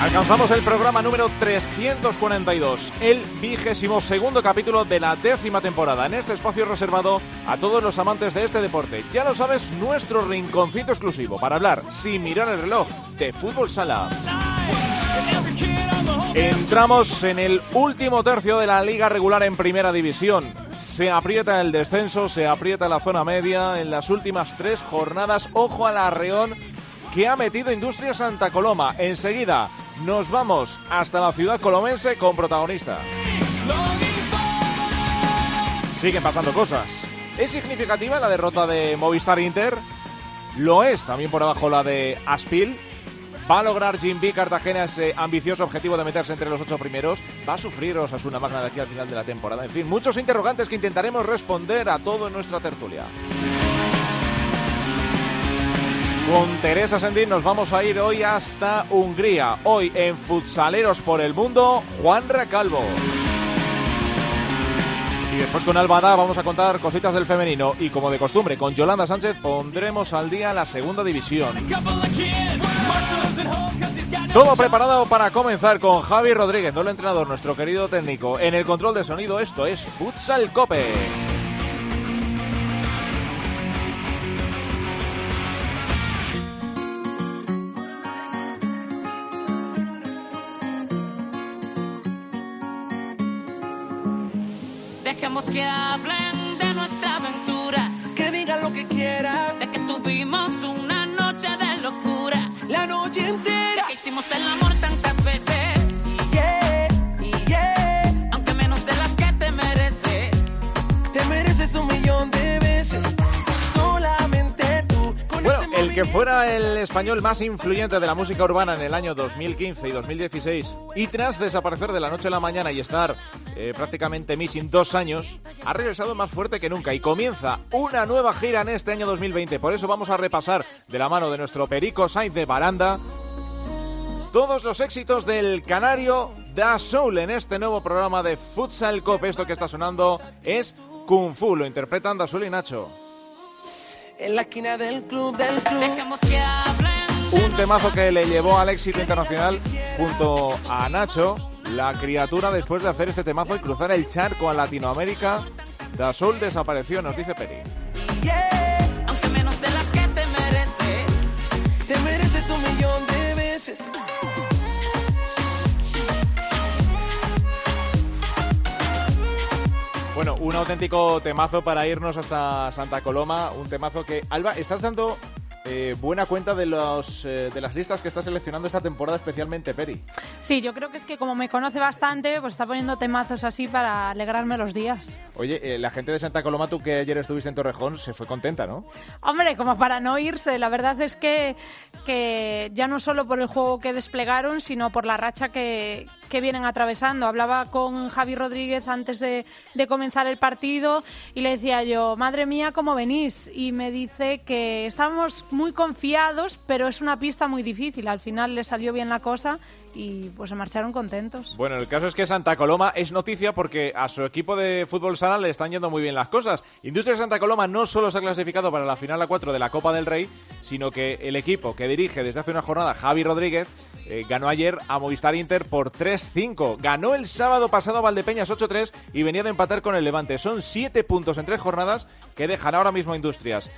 Alcanzamos el programa número 342, el vigésimo segundo capítulo de la décima temporada, en este espacio reservado a todos los amantes de este deporte. Ya lo sabes, nuestro rinconcito exclusivo para hablar, sin mirar el reloj, de fútbol sala. Entramos en el último tercio de la liga regular en primera división. Se aprieta el descenso, se aprieta la zona media en las últimas tres jornadas. Ojo al arreón que ha metido Industria Santa Coloma. Enseguida nos vamos hasta la ciudad colomense con protagonista. Siguen pasando cosas. ¿Es significativa la derrota de Movistar Inter? Lo es también por abajo la de Aspil. ¿Va a lograr Jim B Cartagena ese ambicioso objetivo de meterse entre los ocho primeros? ¿Va a sufrir una Magna de aquí al final de la temporada? En fin, muchos interrogantes que intentaremos responder a todo en nuestra tertulia. Con Teresa Sendín nos vamos a ir hoy hasta Hungría. Hoy en Futsaleros por el Mundo, Juan Racalvo. Y después con Albada vamos a contar cositas del femenino. Y como de costumbre, con Yolanda Sánchez pondremos al día la segunda división. Todo preparado para comenzar con Javi Rodríguez, el entrenador, nuestro querido técnico. En el control de sonido, esto es Futsal Cope. Que hablen de nuestra aventura, que digan lo que quieran, de que tuvimos una noche de locura, la noche entera, de que hicimos el amor que fuera el español más influyente de la música urbana en el año 2015 y 2016 y tras desaparecer de la noche a la mañana y estar eh, prácticamente missing dos años, ha regresado más fuerte que nunca y comienza una nueva gira en este año 2020. Por eso vamos a repasar de la mano de nuestro Perico Sainz de Baranda todos los éxitos del canario Da Soul en este nuevo programa de Futsal Cop. Esto que está sonando es Kung Fu, lo interpretan Da Soul y Nacho. En la esquina del club, del club. Dejemos que hablen. Un temazo que le llevó al éxito internacional junto a Nacho, la criatura después de hacer este temazo y cruzar el charco a Latinoamérica. Da Soul desapareció, nos dice Peri. Yeah, Aunque menos de las que te mereces. te mereces un millón de veces. Bueno, un auténtico temazo para irnos hasta Santa Coloma, un temazo que... Alba, estás dando eh, buena cuenta de, los, eh, de las listas que está seleccionando esta temporada, especialmente Peri. Sí, yo creo que es que como me conoce bastante, pues está poniendo temazos así para alegrarme los días. Oye, eh, la gente de Santa Coloma, tú que ayer estuviste en Torrejón, se fue contenta, ¿no? Hombre, como para no irse, la verdad es que, que ya no solo por el juego que desplegaron, sino por la racha que, que vienen atravesando. Hablaba con Javi Rodríguez antes de, de comenzar el partido y le decía yo, madre mía, ¿cómo venís? Y me dice que estábamos muy confiados, pero es una pista muy difícil. Al final le salió bien la cosa y pues se marcharon contentos. Bueno, el caso es que Santa Coloma es noticia porque a su equipo de fútbol sala le están yendo muy bien las cosas. Industria Santa Coloma no solo se ha clasificado para la final a 4 de la Copa del Rey, sino que el equipo que dirige desde hace una jornada Javi Rodríguez eh, ganó ayer a Movistar Inter por 3-5. Ganó el sábado pasado a Valdepeñas 8-3 y venía de empatar con el Levante. Son 7 puntos en 3 jornadas que dejan ahora mismo Industrias.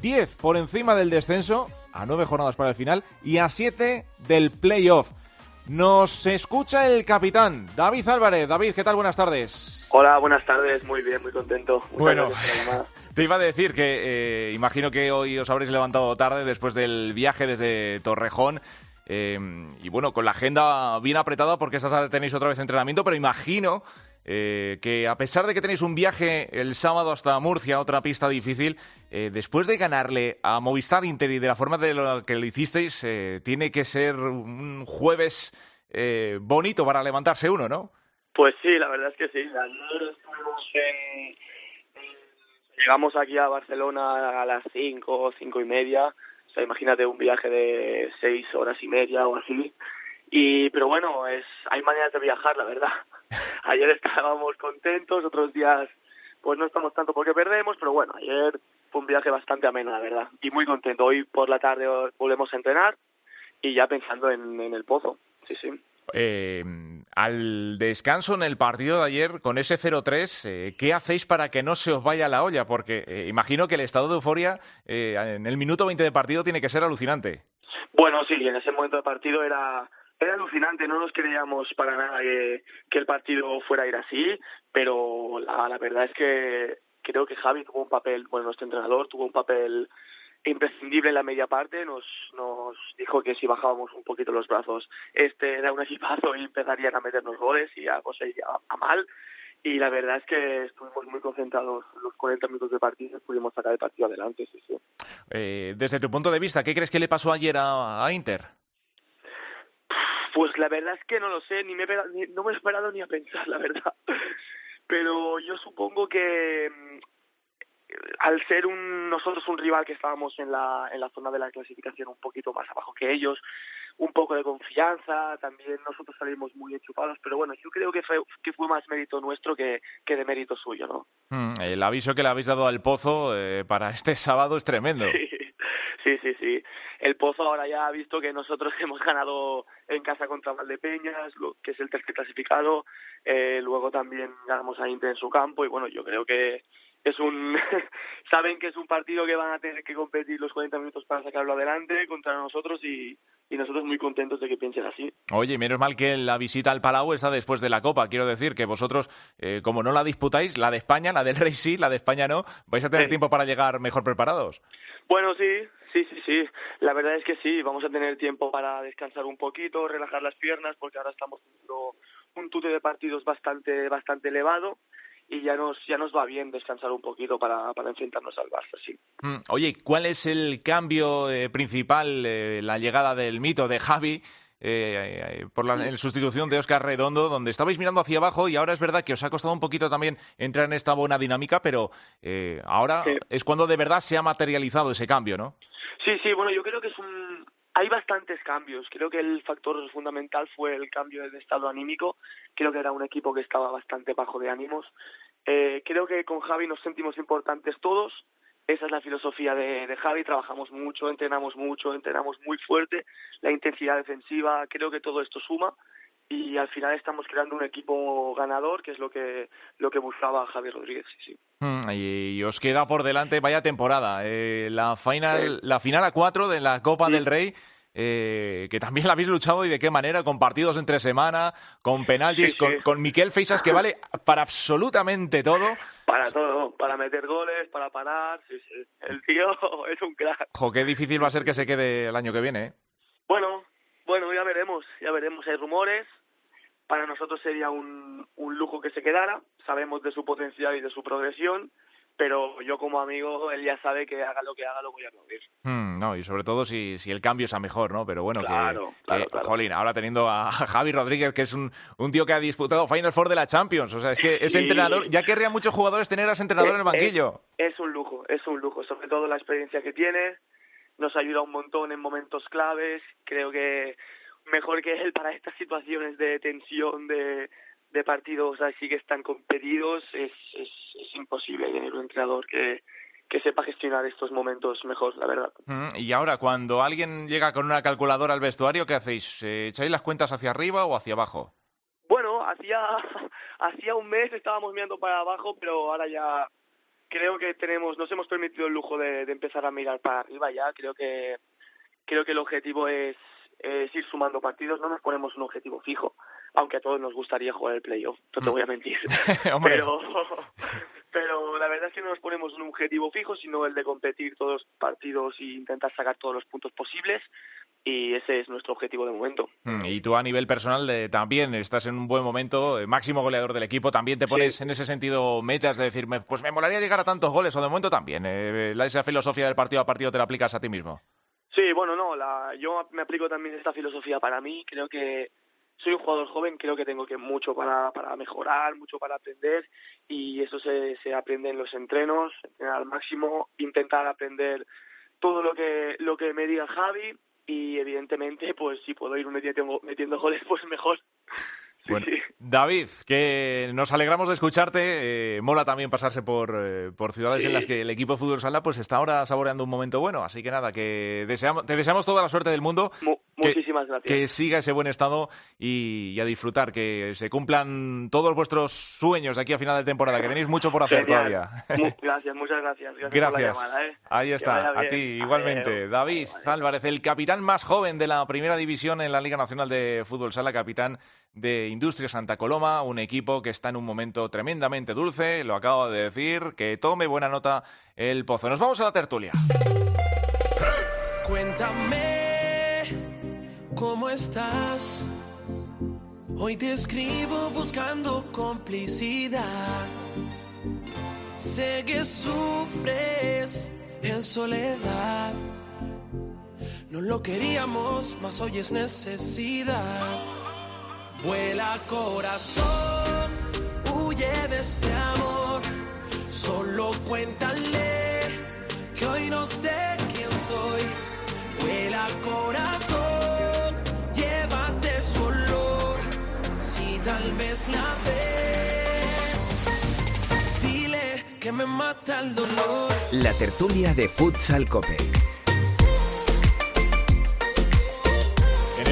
10 por encima del descenso, a 9 jornadas para el final, y a 7 del playoff. Nos escucha el capitán, David Álvarez. David, ¿qué tal? Buenas tardes. Hola, buenas tardes, muy bien, muy contento. Muchas Bueno. Te iba a decir que eh, imagino que hoy os habréis levantado tarde después del viaje desde Torrejón. eh, y bueno, con la agenda bien apretada porque esta tarde tenéis otra vez entrenamiento, pero imagino eh, que a pesar de que tenéis un viaje el sábado hasta Murcia, otra pista difícil, eh, después de ganarle a Movistar Inter y de la forma de lo que lo hicisteis, eh, tiene que ser un jueves eh, bonito para levantarse uno, ¿no? Pues sí, la verdad es que sí. Llegamos aquí a Barcelona a las cinco, cinco y media. O sea, imagínate un viaje de seis horas y media o así. Y, pero bueno, es, hay maneras de viajar, la verdad. Ayer estábamos contentos, otros días pues no estamos tanto porque perdemos, pero bueno, ayer fue un viaje bastante ameno, la verdad. Y muy contento. Hoy por la tarde volvemos a entrenar y ya pensando en, en el pozo. Sí, sí. Eh, al descanso en el partido de ayer con ese 0-3, eh, ¿qué hacéis para que no se os vaya la olla? Porque eh, imagino que el estado de euforia eh, en el minuto 20 de partido tiene que ser alucinante. Bueno, sí, en ese momento de partido era era alucinante, no nos creíamos para nada que, que el partido fuera a ir así, pero la, la verdad es que creo que Javi tuvo un papel, bueno, nuestro entrenador tuvo un papel imprescindible en la media parte, nos, nos dijo que si bajábamos un poquito los brazos, este era un equipazo y empezarían a meternos goles y a, pues, a, a mal. Y la verdad es que estuvimos muy concentrados los 40 minutos de partido y pudimos sacar el partido adelante, sí, sí. Eh, desde tu punto de vista, ¿qué crees que le pasó ayer a, a Inter? Pues la verdad es que no lo sé, ni me he pegado- ni- no me he esperado ni a pensar, la verdad. Pero yo supongo que mm, al ser un, nosotros un rival que estábamos en la, en la zona de la clasificación un poquito más abajo que ellos, un poco de confianza, también nosotros salimos muy enchufados, pero bueno, yo creo que fue, que fue más mérito nuestro que, que de mérito suyo, ¿no? Mm, el aviso que le habéis dado al Pozo eh, para este sábado es tremendo. Sí, sí, sí. El Pozo ahora ya ha visto que nosotros hemos ganado en casa contra Valdepeñas, que es el tercer clasificado. Eh, luego también ganamos a Inter en su campo y bueno, yo creo que es un saben que es un partido que van a tener que competir los 40 minutos para sacarlo adelante contra nosotros y, y nosotros muy contentos de que piensen así. Oye, menos mal que la visita al Palau está después de la Copa. Quiero decir que vosotros, eh, como no la disputáis, la de España, la del Rey sí, la de España no, vais a tener Sí. tiempo para llegar mejor preparados. Bueno, sí, sí, sí, sí. La verdad es que sí, vamos a tener tiempo para descansar un poquito, relajar las piernas, porque ahora estamos un tute de partidos bastante, bastante elevado y ya nos, ya nos va bien descansar un poquito para, para enfrentarnos al Barça, sí. Mm, Oye, ¿cuál es el cambio eh, principal, eh, la llegada del mito de Javi? Eh, por la en sustitución de Oscar Redondo, donde estabais mirando hacia abajo y ahora es verdad que os ha costado un poquito también entrar en esta buena dinámica, pero eh, ahora Sí. es cuando de verdad se ha materializado ese cambio, ¿no? Sí, sí, bueno, yo creo que es un... Hay bastantes cambios. Creo que el factor fundamental fue el cambio de estado anímico. Creo que era un equipo que estaba bastante bajo de ánimos. Eh, creo que con Javi nos sentimos importantes todos. Esa es la filosofía de, de Javi. Trabajamos mucho, entrenamos mucho, entrenamos muy fuerte. La intensidad defensiva, creo que todo esto suma. Y al final estamos creando un equipo ganador, que es lo que, lo que buscaba Javi Rodríguez. Sí, sí. Mm, Y, y os queda por delante, vaya temporada. eh, la, final, la final a cuatro de la Copa Sí. del Rey, eh, que también la habéis luchado y de qué manera, con partidos entre semana, con penaltis, Sí, sí. Con, con Miquel Feisas, que vale para absolutamente todo. Para todo, para meter goles, para parar. Sí. El tío es un crack. Jo, qué difícil va a ser que se quede el año que viene. ¿eh? Bueno, bueno, ya veremos, ya veremos. Hay rumores. Para nosotros sería un, un lujo que se quedara. Sabemos de su potencial y de su progresión, pero yo como amigo, él ya sabe que haga lo que haga, lo voy a aplaudir. Mm, no, y sobre todo si, si el cambio es a mejor, ¿no? Pero bueno, que- Claro, que, claro, claro. jolín, ahora teniendo a Javi Rodríguez, que es un, un tío que ha disputado Final Four de la Champions. O sea, es que ese entrenador, ya querrían muchos jugadores tener a ese entrenador en el Eh, banquillo. Es un lujo, es un lujo, sobre todo la experiencia que tiene, nos ayuda un montón en momentos claves, creo que mejor que él para estas situaciones de tensión, de, de partidos así que están competidos, es, es, es imposible tener un entrenador que, que sepa gestionar estos momentos mejor, la verdad. Mm, Y ahora, cuando alguien llega con una calculadora al vestuario, ¿qué hacéis? Eh, ¿Echáis las cuentas hacia arriba o hacia abajo? Bueno, hacía, hacía un mes estábamos mirando para abajo, pero ahora ya creo que tenemos, nos hemos permitido el lujo de, de empezar a mirar para arriba ya. Creo que, creo que el objetivo es, es ir sumando partidos. No nos ponemos un objetivo fijo, aunque a todos nos gustaría jugar el playoff. No te Mm. voy a mentir. Pero, pero la verdad es que no nos ponemos un objetivo fijo, sino el de competir todos los partidos e intentar sacar todos los puntos posibles. Y ese es nuestro objetivo de momento. Mm, Y tú a nivel personal eh, también estás en un buen momento, eh, máximo goleador del equipo, también te pones Sí. en ese sentido metas de decirme, pues me molaría llegar a tantos goles, o de momento también, eh, la- esa filosofía del partido a partido te la aplicas a ti mismo. Sí, bueno, no, la, yo me aplico también esta filosofía para mí. Creo que soy un jugador joven, creo que tengo que mucho para, para mejorar, mucho para aprender y eso se, se aprende en los entrenos, entrenar al máximo, intentar aprender todo lo que lo que me diga Javi y evidentemente pues si puedo ir metiendo, metiendo goles pues mejor. Bueno, sí. David, que nos alegramos de escucharte. eh, mola también pasarse por, eh, por ciudades en las que el equipo de fútbol sala pues está ahora saboreando un momento bueno. Así que nada, que deseamos, te deseamos toda la suerte del mundo. Mu- que- muchísimas gracias. Que siga ese buen estado y, y a disfrutar, que se cumplan todos vuestros sueños de aquí a final de temporada, que tenéis mucho por hacer Genial. todavía. Mu- gracias, muchas gracias. Gracias, por la llamada, ¿eh? Ahí está, a ti igualmente. David Vale. Álvarez, el capitán más joven de la primera división en la Liga Nacional de Fútbol Sala, capitán de Industria Santa Coloma, un equipo que está en un momento tremendamente dulce, lo acabo de decir, que tome buena nota el pozo. Nos vamos a la tertulia. Cuéntame cómo estás. Hoy te escribo buscando complicidad. Sé que sufres en soledad. No lo queríamos, mas hoy es necesidad. Vuela corazón, huye de este amor. Solo cuéntale que hoy no sé quién soy. Vuela corazón, llévate su olor. Si tal vez la ves, dile que me mata el dolor. La tertulia de Futsal Cope.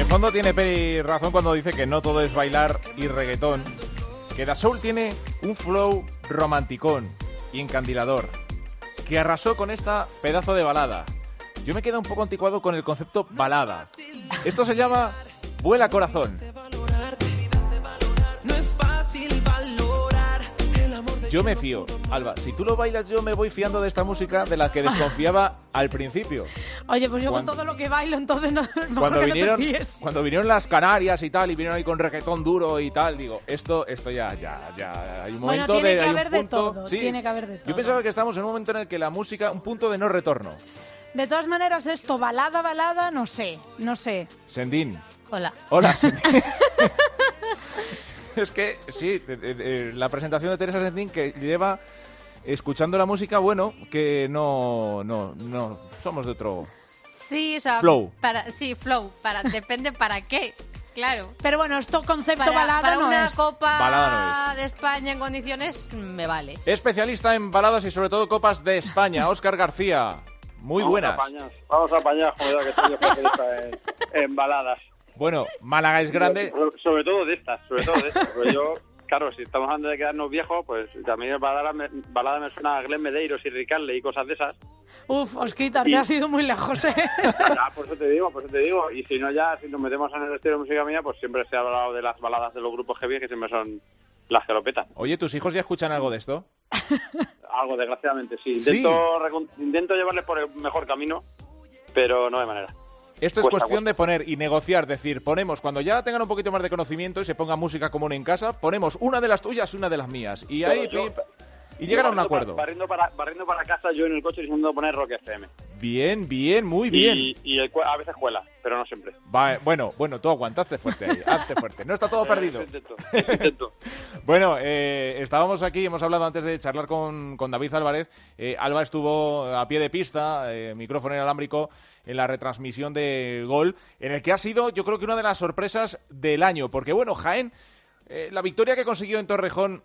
Fondo tiene Peri razón cuando dice que no todo es bailar y reggaetón, que Da Soul tiene un flow romanticón y encandilador, que arrasó con esta pedazo de balada. Yo me quedo un poco anticuado con el concepto balada. Esto se llama Vuela Corazón. Yo me fío. Alba, si tú lo bailas yo me voy fiando de esta música de la que desconfiaba al principio. Oye, pues yo Cuando- con todo lo que bailo, entonces no, cuando vinieron, no te cuando vinieron las Canarias y tal, y vinieron ahí con reggaetón duro y tal, digo, esto, esto ya, ya, ya, hay un Bueno, momento tiene de, que hay un haber de punto- todo, sí. tiene que haber de Yo todo. pensaba que estamos en un momento en el que la música, un punto de no retorno. De todas maneras, esto, balada, balada, no sé, no sé. Sendín. Hola. Hola, Sendín. es que, sí, eh, eh, la presentación de Teresa Sendín que lleva escuchando la música, bueno, que no, no, no, somos de otro... Sí, o sea, Flow. Para, sí, flow. Para, depende para qué. Claro. Pero bueno, esto concepto Para, balada para no una es. copa Balada de España en condiciones me vale. Especialista en baladas y sobre todo copas de España, Óscar García. Muy Vamos buenas. A apañar, vamos a apañar, joder, que soy especialista en, en baladas. Bueno, Málaga es grande. Sobre, sobre todo de estas, sobre todo de estas. Porque yo, claro, si estamos hablando de quedarnos viejos, pues también balada me, balada me suena a Glenn Medeiros y Ricardle y cosas de esas. Uf, Osquitar, Y- te has ido muy lejos, ¿eh? Ya, por eso te digo, por eso te digo. Y si no, ya, si nos metemos en el estilo de música mía, pues siempre se ha hablado de las baladas de los grupos heavy, que siempre son las que lo petan. Oye, ¿tus hijos ya escuchan algo de esto? Algo, desgraciadamente, sí. Sí. Intento, recon- intento llevarles por el mejor camino, pero no de manera. Esto es Cuesta, cuestión de poner y negociar, decir, ponemos, cuando ya tengan un poquito más de conocimiento y se ponga música común en casa, ponemos una de las tuyas y una de las mías. Y ahí, Yo- y llegan a un acuerdo. Barriendo, para, barriendo para casa, yo en el coche diciendo poner Rock FM. Bien, bien, muy bien. Y, y el cue- a veces cuela, pero no siempre. Va, bueno, bueno, tú aguantaste fuerte ahí, hazte fuerte. No está todo perdido. Eh, intento, intento. Bueno, eh, estábamos aquí, hemos hablado antes de charlar con, con David Álvarez. Eh, Alba estuvo a pie de pista, eh, micrófono inalámbrico, en la retransmisión de Gol, en el que ha sido, yo creo que una de las sorpresas del año. Porque, bueno, Jaén, eh, la victoria que consiguió en Torrejón,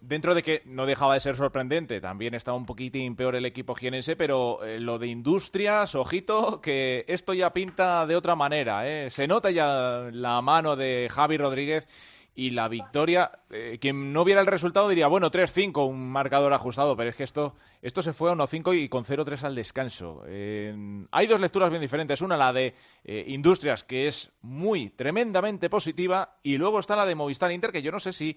dentro de que no dejaba de ser sorprendente, también estaba un poquitín peor el equipo jienense, pero eh, lo de Industrias, ojito, que esto ya pinta de otra manera. ¿eh? Se nota ya la mano de Javi Rodríguez y la victoria. eh, quien no viera el resultado diría, bueno, 3-5, un marcador ajustado, pero es que esto, esto se fue a 1-5 y con 0-3 al descanso. Hay dos lecturas bien diferentes. Una, la de eh, Industrias, que es muy tremendamente positiva, y luego está la de Movistar Inter, que yo no sé si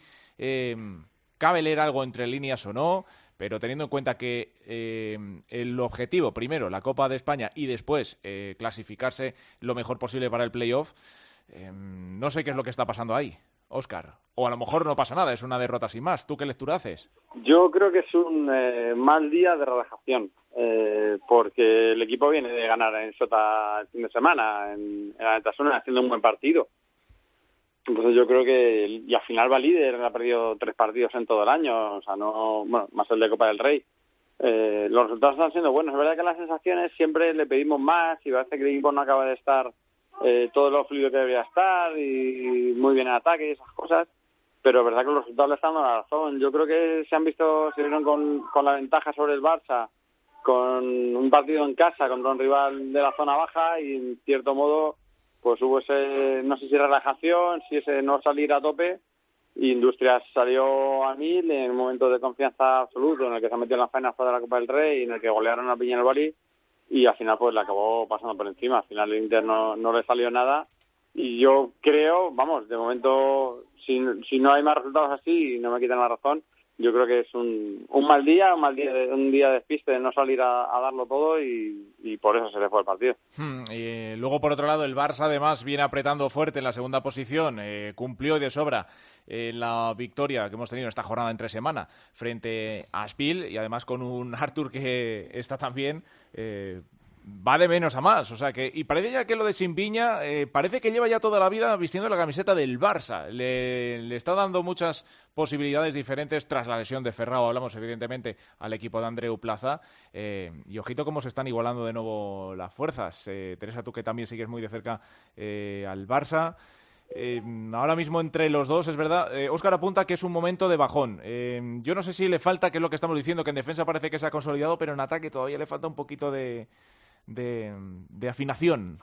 cabe leer algo entre líneas o no. Pero teniendo en cuenta que eh, el objetivo, primero, la Copa de España y después eh, clasificarse lo mejor posible para el playoff, eh, no sé qué es lo que está pasando ahí, Oscar. O a lo mejor no pasa nada, es una derrota sin más. ¿Tú qué lectura haces? Yo creo que es un eh, mal día de relajación, eh, porque el equipo viene de ganar en Sota el fin de semana, en, en Altasuna, haciendo un buen partido. Entonces yo creo que, y al final va líder, ha perdido tres partidos en todo el año, o sea, no, bueno, más el de Copa del Rey. Eh, los resultados están siendo buenos. Es verdad que las sensaciones siempre le pedimos más y parece que el equipo no acaba de estar eh, todo lo fluido que debería estar y muy bien en ataque y esas cosas. Pero es verdad que los resultados le están dando la razón. Yo creo que se han visto, se vieron con, con la ventaja sobre el Barça, con un partido en casa contra un rival de la zona baja y en cierto modo pues hubo ese, no sé si relajación, si ese no salir a tope, y Industrias salió a mil en un momento de confianza absoluto, en el que se ha metido en la faena de la Copa del Rey, en el que golearon a Piña Bali, y al final pues le acabó pasando por encima, al final el Inter no, no le salió nada, y yo creo, vamos, de momento, si, si no hay más resultados así, y no me quitan la razón, yo creo que es un, un mal día, un mal día, un día de despiste de no salir a, darlo todo y, por eso se le fue el partido. Hmm, y eh, luego, por otro lado, el Barça además viene apretando fuerte en la segunda posición, eh, cumplió de sobra eh, la victoria que hemos tenido en esta jornada entre semana frente a Spiel y además con un Arthur que está también eh, va de menos a más. O sea que, y parece ya que lo de Simpiña, eh, parece que lleva ya toda la vida vistiendo la camiseta del Barça. Le, está dando muchas posibilidades diferentes tras la lesión de Ferrao. Hablamos, evidentemente, al equipo de Andreu Plaza. Eh, y ojito cómo se están igualando de nuevo las fuerzas. Eh, Teresa, tú que también sigues muy de cerca al Barça. Ahora mismo entre los dos, es verdad, eh, Óscar apunta que es un momento de bajón. Yo no sé si le falta, que es lo que estamos diciendo, que en defensa parece que se ha consolidado, pero en ataque todavía le falta un poquito de, de, afinación.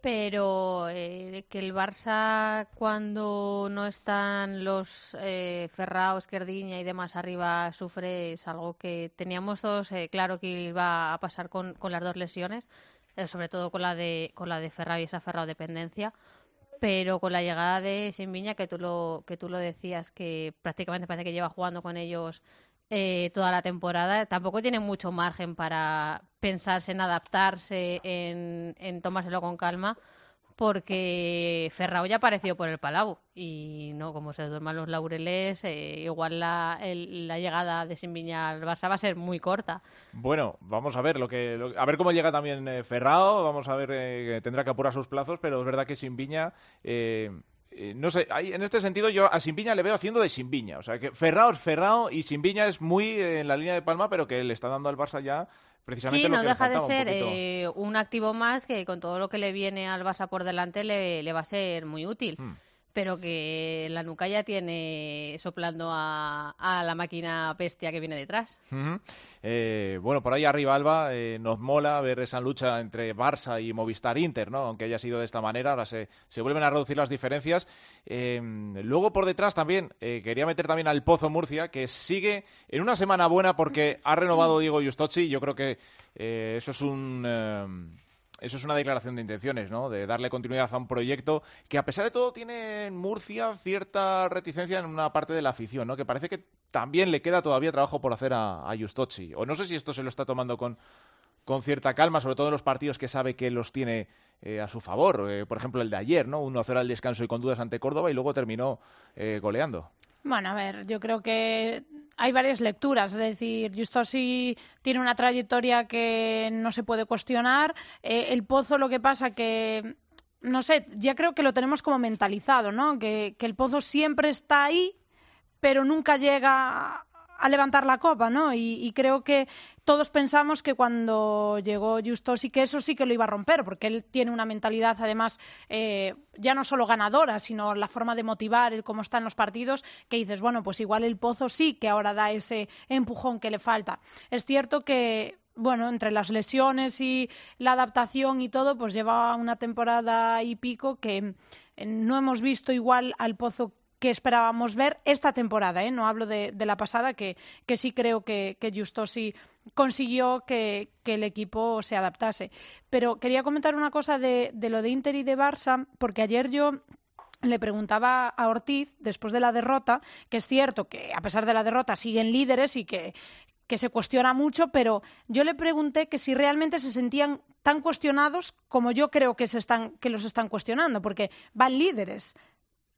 Pero eh, que el Barça, cuando no están los eh, Ferrao, Esquerdiña y demás arriba, sufre, es algo que teníamos todos eh, claro que iba a pasar con, con las dos lesiones, eh, sobre todo con la de con la de Ferrao y esa Ferrao dependencia. Pero con la llegada de Simbiña, que tú lo que tú lo decías, que prácticamente parece que lleva jugando con ellos toda la temporada, tampoco tiene mucho margen para pensarse en adaptarse, en, tomárselo con calma, porque Ferrao ya apareció por el Palau y no como se duerman los laureles, eh, igual la, el, la, llegada de Simbiña al Barça va a ser muy corta. Bueno, vamos a ver lo que lo, a ver cómo llega también eh, Ferrao, vamos a ver eh, tendrá que apurar sus plazos, pero es verdad que Simbiña eh, no sé, hay, en este sentido yo a Simbiña le veo haciendo de Simbiña. O sea, que Ferrao es Ferrao y Simbiña es muy en la línea de palma, pero que le está dando al Barça ya precisamente sí, lo no que deja de ser un, eh, un, activo más que con todo lo que le viene al Barça por delante le, le va a ser muy útil. Hmm. Pero que la nuca ya tiene soplando a, a la máquina bestia que viene detrás. Uh -huh. eh, bueno, por ahí arriba, Alba, eh, nos mola ver esa lucha entre Barça y Movistar Inter, ¿no? Aunque haya sido de esta manera, ahora se, se vuelven a reducir las diferencias. Eh, luego por detrás también, quería meter también al Pozo Murcia, que sigue en una semana buena porque ha renovado Diego Justocci. Yo creo que eso es un eso es una declaración de intenciones, ¿no? De darle continuidad a un proyecto que, a pesar de todo, tiene en Murcia cierta reticencia en una parte de la afición, ¿no? Que parece que también le queda todavía trabajo por hacer a, Justocci. O no sé si esto se lo está tomando con, con cierta calma, sobre todo en los partidos que sabe que los tiene eh, a su favor. Eh, por ejemplo, el de ayer, ¿no? 1-0 al descanso y con dudas ante Córdoba y luego terminó eh, goleando. Bueno, a ver, yo creo que hay varias lecturas, es decir, Justosi tiene una trayectoria que no se puede cuestionar. El Pozo lo que pasa que no sé, ya creo que lo tenemos como mentalizado, ¿no? Que el Pozo siempre está ahí, pero nunca llega a levantar la copa, ¿no? Y, creo que todos pensamos que cuando llegó Justosi que eso sí que lo iba a romper, porque él tiene una mentalidad además eh, ya no solo ganadora, sino la forma de motivar, el cómo está en los partidos, que dices, bueno, pues igual el Pozo sí que ahora da ese empujón que le falta. Es cierto que bueno, entre las lesiones y la adaptación y todo, pues lleva una temporada y pico que no hemos visto igual al Pozo que esperábamos ver esta temporada, ¿eh? no hablo de, la pasada, que, que, sí creo que, que Justosi consiguió que, que, el equipo se adaptase. Pero quería comentar una cosa de, de lo de Inter y de Barça, porque ayer yo le preguntaba a Ortiz, después de la derrota, que es cierto que a pesar de la derrota siguen líderes y que, que se cuestiona mucho, pero yo le pregunté que si realmente se sentían tan cuestionados como yo creo que, se están, que los están cuestionando, porque van líderes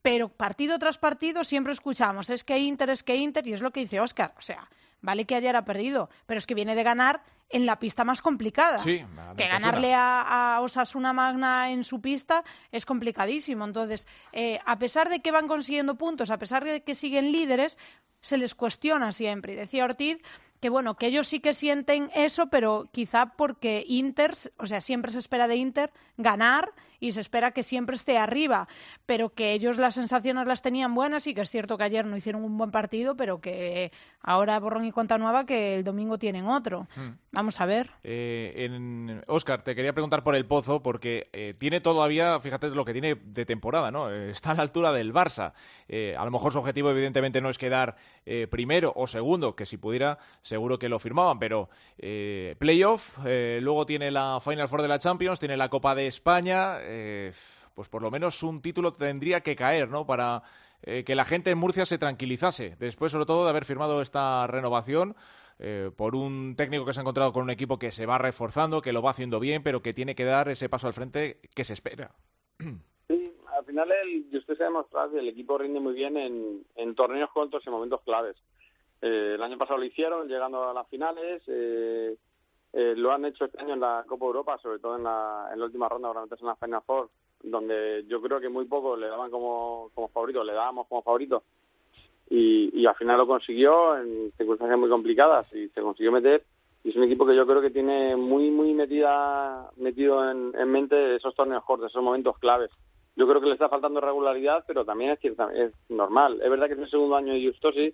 pero partido tras partido siempre escuchamos, es que Inter, es que Inter, y es lo que dice Oscar, o sea, vale que ayer ha perdido, pero es que viene de ganar en la pista más complicada. Sí, que ganarle a, a Osasuna Magna en su pista es complicadísimo. Entonces, eh, a pesar de que van consiguiendo puntos, a pesar de que siguen líderes, se les cuestiona siempre. Y decía Ortiz que bueno, que ellos sí que sienten eso, pero quizá porque Inter, o sea, siempre se espera de Inter ganar y se espera que siempre esté arriba, pero que ellos las sensaciones las tenían buenas y que es cierto que ayer no hicieron un buen partido, pero que ahora borrón y cuenta nueva que el domingo tienen otro. Mm. Vamos a ver. Eh, en... Oscar, te quería preguntar por el Pozo, porque eh, tiene todavía, fíjate lo que tiene de temporada, ¿no? Eh, está a la altura del Barça. Eh, a lo mejor su objetivo, evidentemente, no es quedar eh, primero o segundo, que si pudiera, seguro que lo firmaban, pero playoff, luego tiene la Final Four de la Champions, tiene la Copa de España, pues por lo menos un título tendría que caer, ¿no? Para que la gente en Murcia se tranquilizase, después sobre todo de haber firmado esta renovación eh, por un técnico que se ha encontrado con un equipo que se va reforzando, que lo va haciendo bien, pero que tiene que dar ese paso al frente que se espera. Sí, al final el, usted se ha demostrado que el equipo rinde muy bien en, torneos cortos y momentos claves. Eh, el año pasado lo hicieron, llegando a las finales. eh, eh, lo han hecho este año en la Copa Europa, sobre todo en la, en la última ronda, ahora meterse en la Final Four, donde yo creo que muy poco le daban como, como favorito, le dábamos como favorito. Y, y al final lo consiguió en circunstancias muy complicadas y se consiguió meter. Y es un equipo que yo creo que tiene muy, muy metida, metido en, en mente esos torneos cortos, esos momentos claves. Yo creo que le está faltando regularidad, pero también es, cierta- es normal. Es verdad que es el segundo año de Justosi,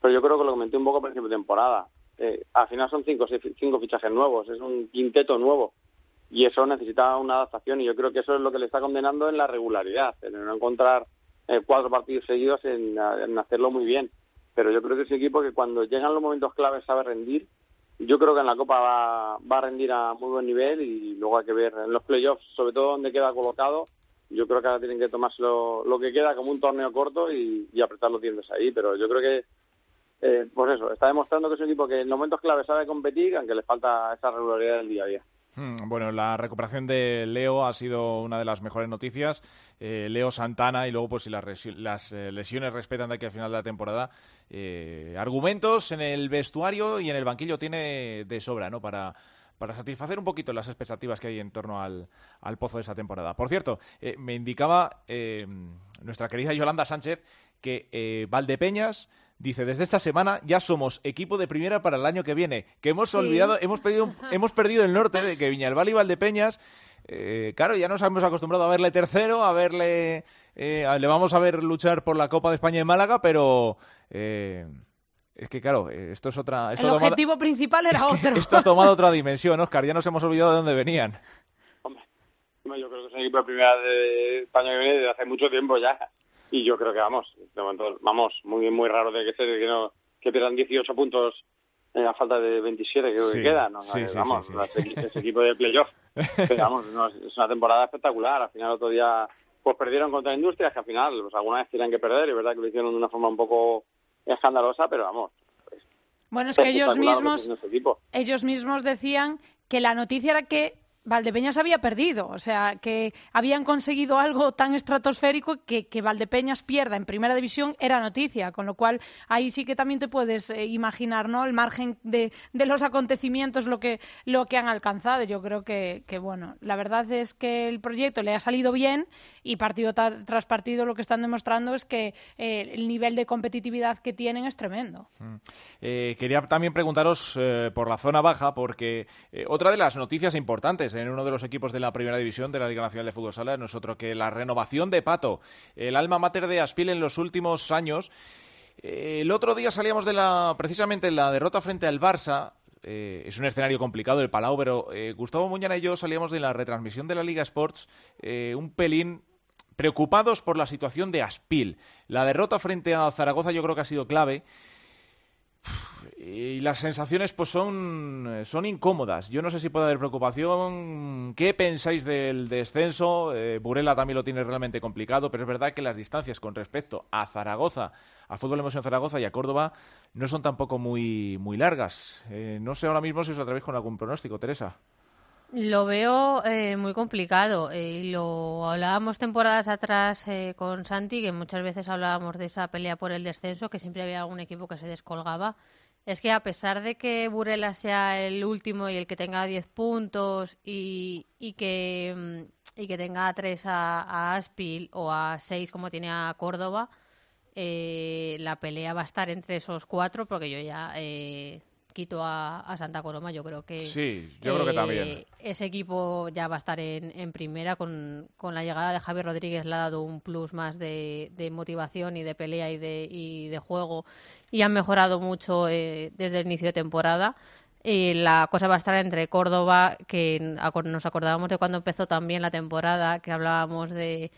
pero yo creo que lo comenté un poco al principio de temporada. Eh, al final son cinco, cinco fichajes nuevos, es un quinteto nuevo. Y eso necesita una adaptación y yo creo que eso es lo que le está condenando en la regularidad, en no encontrar eh, cuatro partidos seguidos en, en hacerlo muy bien. Pero yo creo que es un equipo que cuando llegan los momentos claves sabe rendir. Yo creo que en la Copa va, va a rendir a muy buen nivel y luego hay que ver en los playoffs, sobre todo donde queda colocado. Yo creo que ahora tienen que tomarse lo, que queda como un torneo corto y, y apretar los dientes ahí. Pero yo creo que eh, pues eso, está demostrando que es un equipo que en los momentos clave sabe competir, aunque le falta esa regularidad del día a día. Hmm, Bueno, la recuperación de Leo ha sido una de las mejores noticias. Eh, Leo Santana y luego, pues si las, eh, lesiones respetan de aquí al final de la temporada, eh, argumentos en el vestuario y en el banquillo tiene de sobra, ¿no? Para, para satisfacer un poquito las expectativas que hay en torno al, al pozo de esta temporada. Por cierto, eh, me indicaba nuestra querida Yolanda Sánchez que Valdepeñas dice desde esta semana ya somos equipo de primera para el año que viene que hemos Sí. olvidado hemos perdido un- hemos perdido el norte de que Viñalbal y Valdepeñas eh, claro ya nos hemos acostumbrado a verle tercero a verle eh, a- le vamos a ver luchar por la Copa de España en Málaga pero eh, es que claro esto es otra esto El tomado- objetivo principal era es otro. esto ha tomado otra dimensión Oscar ya nos hemos olvidado de dónde venían Hombre, yo creo que es un equipo de primera de España que viene desde hace mucho tiempo ya. Y yo creo que vamos, de momento, vamos, muy muy raro de que ser que no que pierdan 18 puntos eh, a falta de 27 creo Sí, que quedan. ¿no? sí, Eh, sí, vamos, sí, sí. ese equi- ese equipo de playoff. Pero vamos, no, es una temporada espectacular. Al final otro día pues perdieron contra Industrias, que al final pues alguna vez tienen que perder. Es verdad que lo hicieron de una forma un poco escandalosa, pero vamos. Bueno, es que ellos mismos, este ellos mismos decían que la noticia era que Valdepeñas había perdido, o sea, que habían conseguido algo tan estratosférico que, que Valdepeñas pierda en primera división era noticia, con lo cual ahí sí que también te puedes eh, imaginar, ¿no? El margen de, de los acontecimientos, lo que, lo que han alcanzado. Yo creo que, que, bueno, la verdad es que el proyecto le ha salido bien y partido tras partido lo que están demostrando es que eh, el nivel de competitividad que tienen es tremendo. Eh, quería también preguntaros por la zona baja, porque otra de las noticias importantes en uno de los equipos de la primera división de la Liga Nacional de Fútbol Sala no es otro que la renovación de Pato, el alma mater de Aspil en los últimos años. Eh, el otro día salíamos de la, precisamente la derrota frente al Barça. eh, es un escenario complicado el Palau, pero eh, Gustavo Muñana y yo salíamos de la retransmisión de la Liga Sports un pelín preocupados por la situación de Aspil. La derrota frente a Zaragoza yo creo que ha sido clave. Y las sensaciones pues son, son incómodas. Yo no sé si puede haber preocupación. ¿Qué pensáis del descenso? Eh, Burela también lo tiene realmente complicado, pero es verdad que las distancias con respecto a Zaragoza, al fútbol emoción Zaragoza y a Córdoba no son tampoco muy, muy largas. Eh, no sé ahora mismo si os atrevéis con algún pronóstico, Teresa. Lo veo eh, muy complicado. eh, lo hablábamos temporadas atrás eh, con Santi, que muchas veces hablábamos de esa pelea por el descenso, que siempre había algún equipo que se descolgaba. es que a pesar de que Burela sea el último y el que tenga 10 puntos y, y que, mm, y que tenga 3 a, a Aspil o a 6 como tiene a Córdoba, eh, la pelea va a estar entre esos cuatro porque yo ya eh, quito a, a Santa Coloma. Yo creo que, Sí, yo creo que eh, también. ese equipo ya va a estar en, en primera con, con la llegada de Javier Rodríguez le ha dado un plus más de, de motivación y de pelea y de, y de juego y han mejorado mucho eh, desde el inicio de temporada. Y la cosa va a estar entre Córdoba, que nos acordábamos de cuando empezó también la temporada, que hablábamos de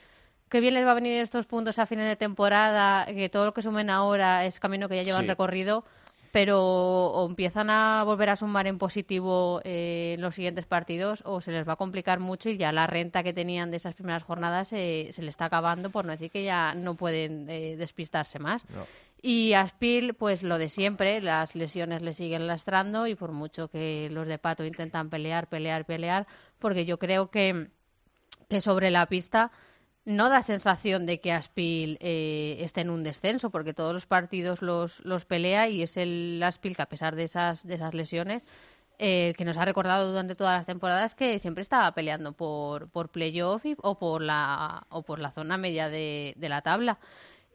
qué bien les va a venir estos puntos a final de temporada, que todo lo que sumen ahora es camino que ya llevan Sí. recorrido, pero o empiezan a volver a sumar en positivo eh, en los siguientes partidos o se les va a complicar mucho y ya la renta que tenían de esas primeras jornadas eh, se le está acabando, por no decir que ya no pueden eh, despistarse más. No. Y Aspil, pues lo de siempre, las lesiones le siguen lastrando y por mucho que los de Pato intentan pelear, pelear, pelear, porque yo creo que, que sobre la pista no da sensación de que Aspil eh, esté en un descenso, porque todos los partidos los, los pelea y es el Aspil que a pesar de esas, de esas lesiones, eh, que nos ha recordado durante todas las temporadas que siempre estaba peleando por, por playoff y- o, por la, o por la zona media de, de la tabla.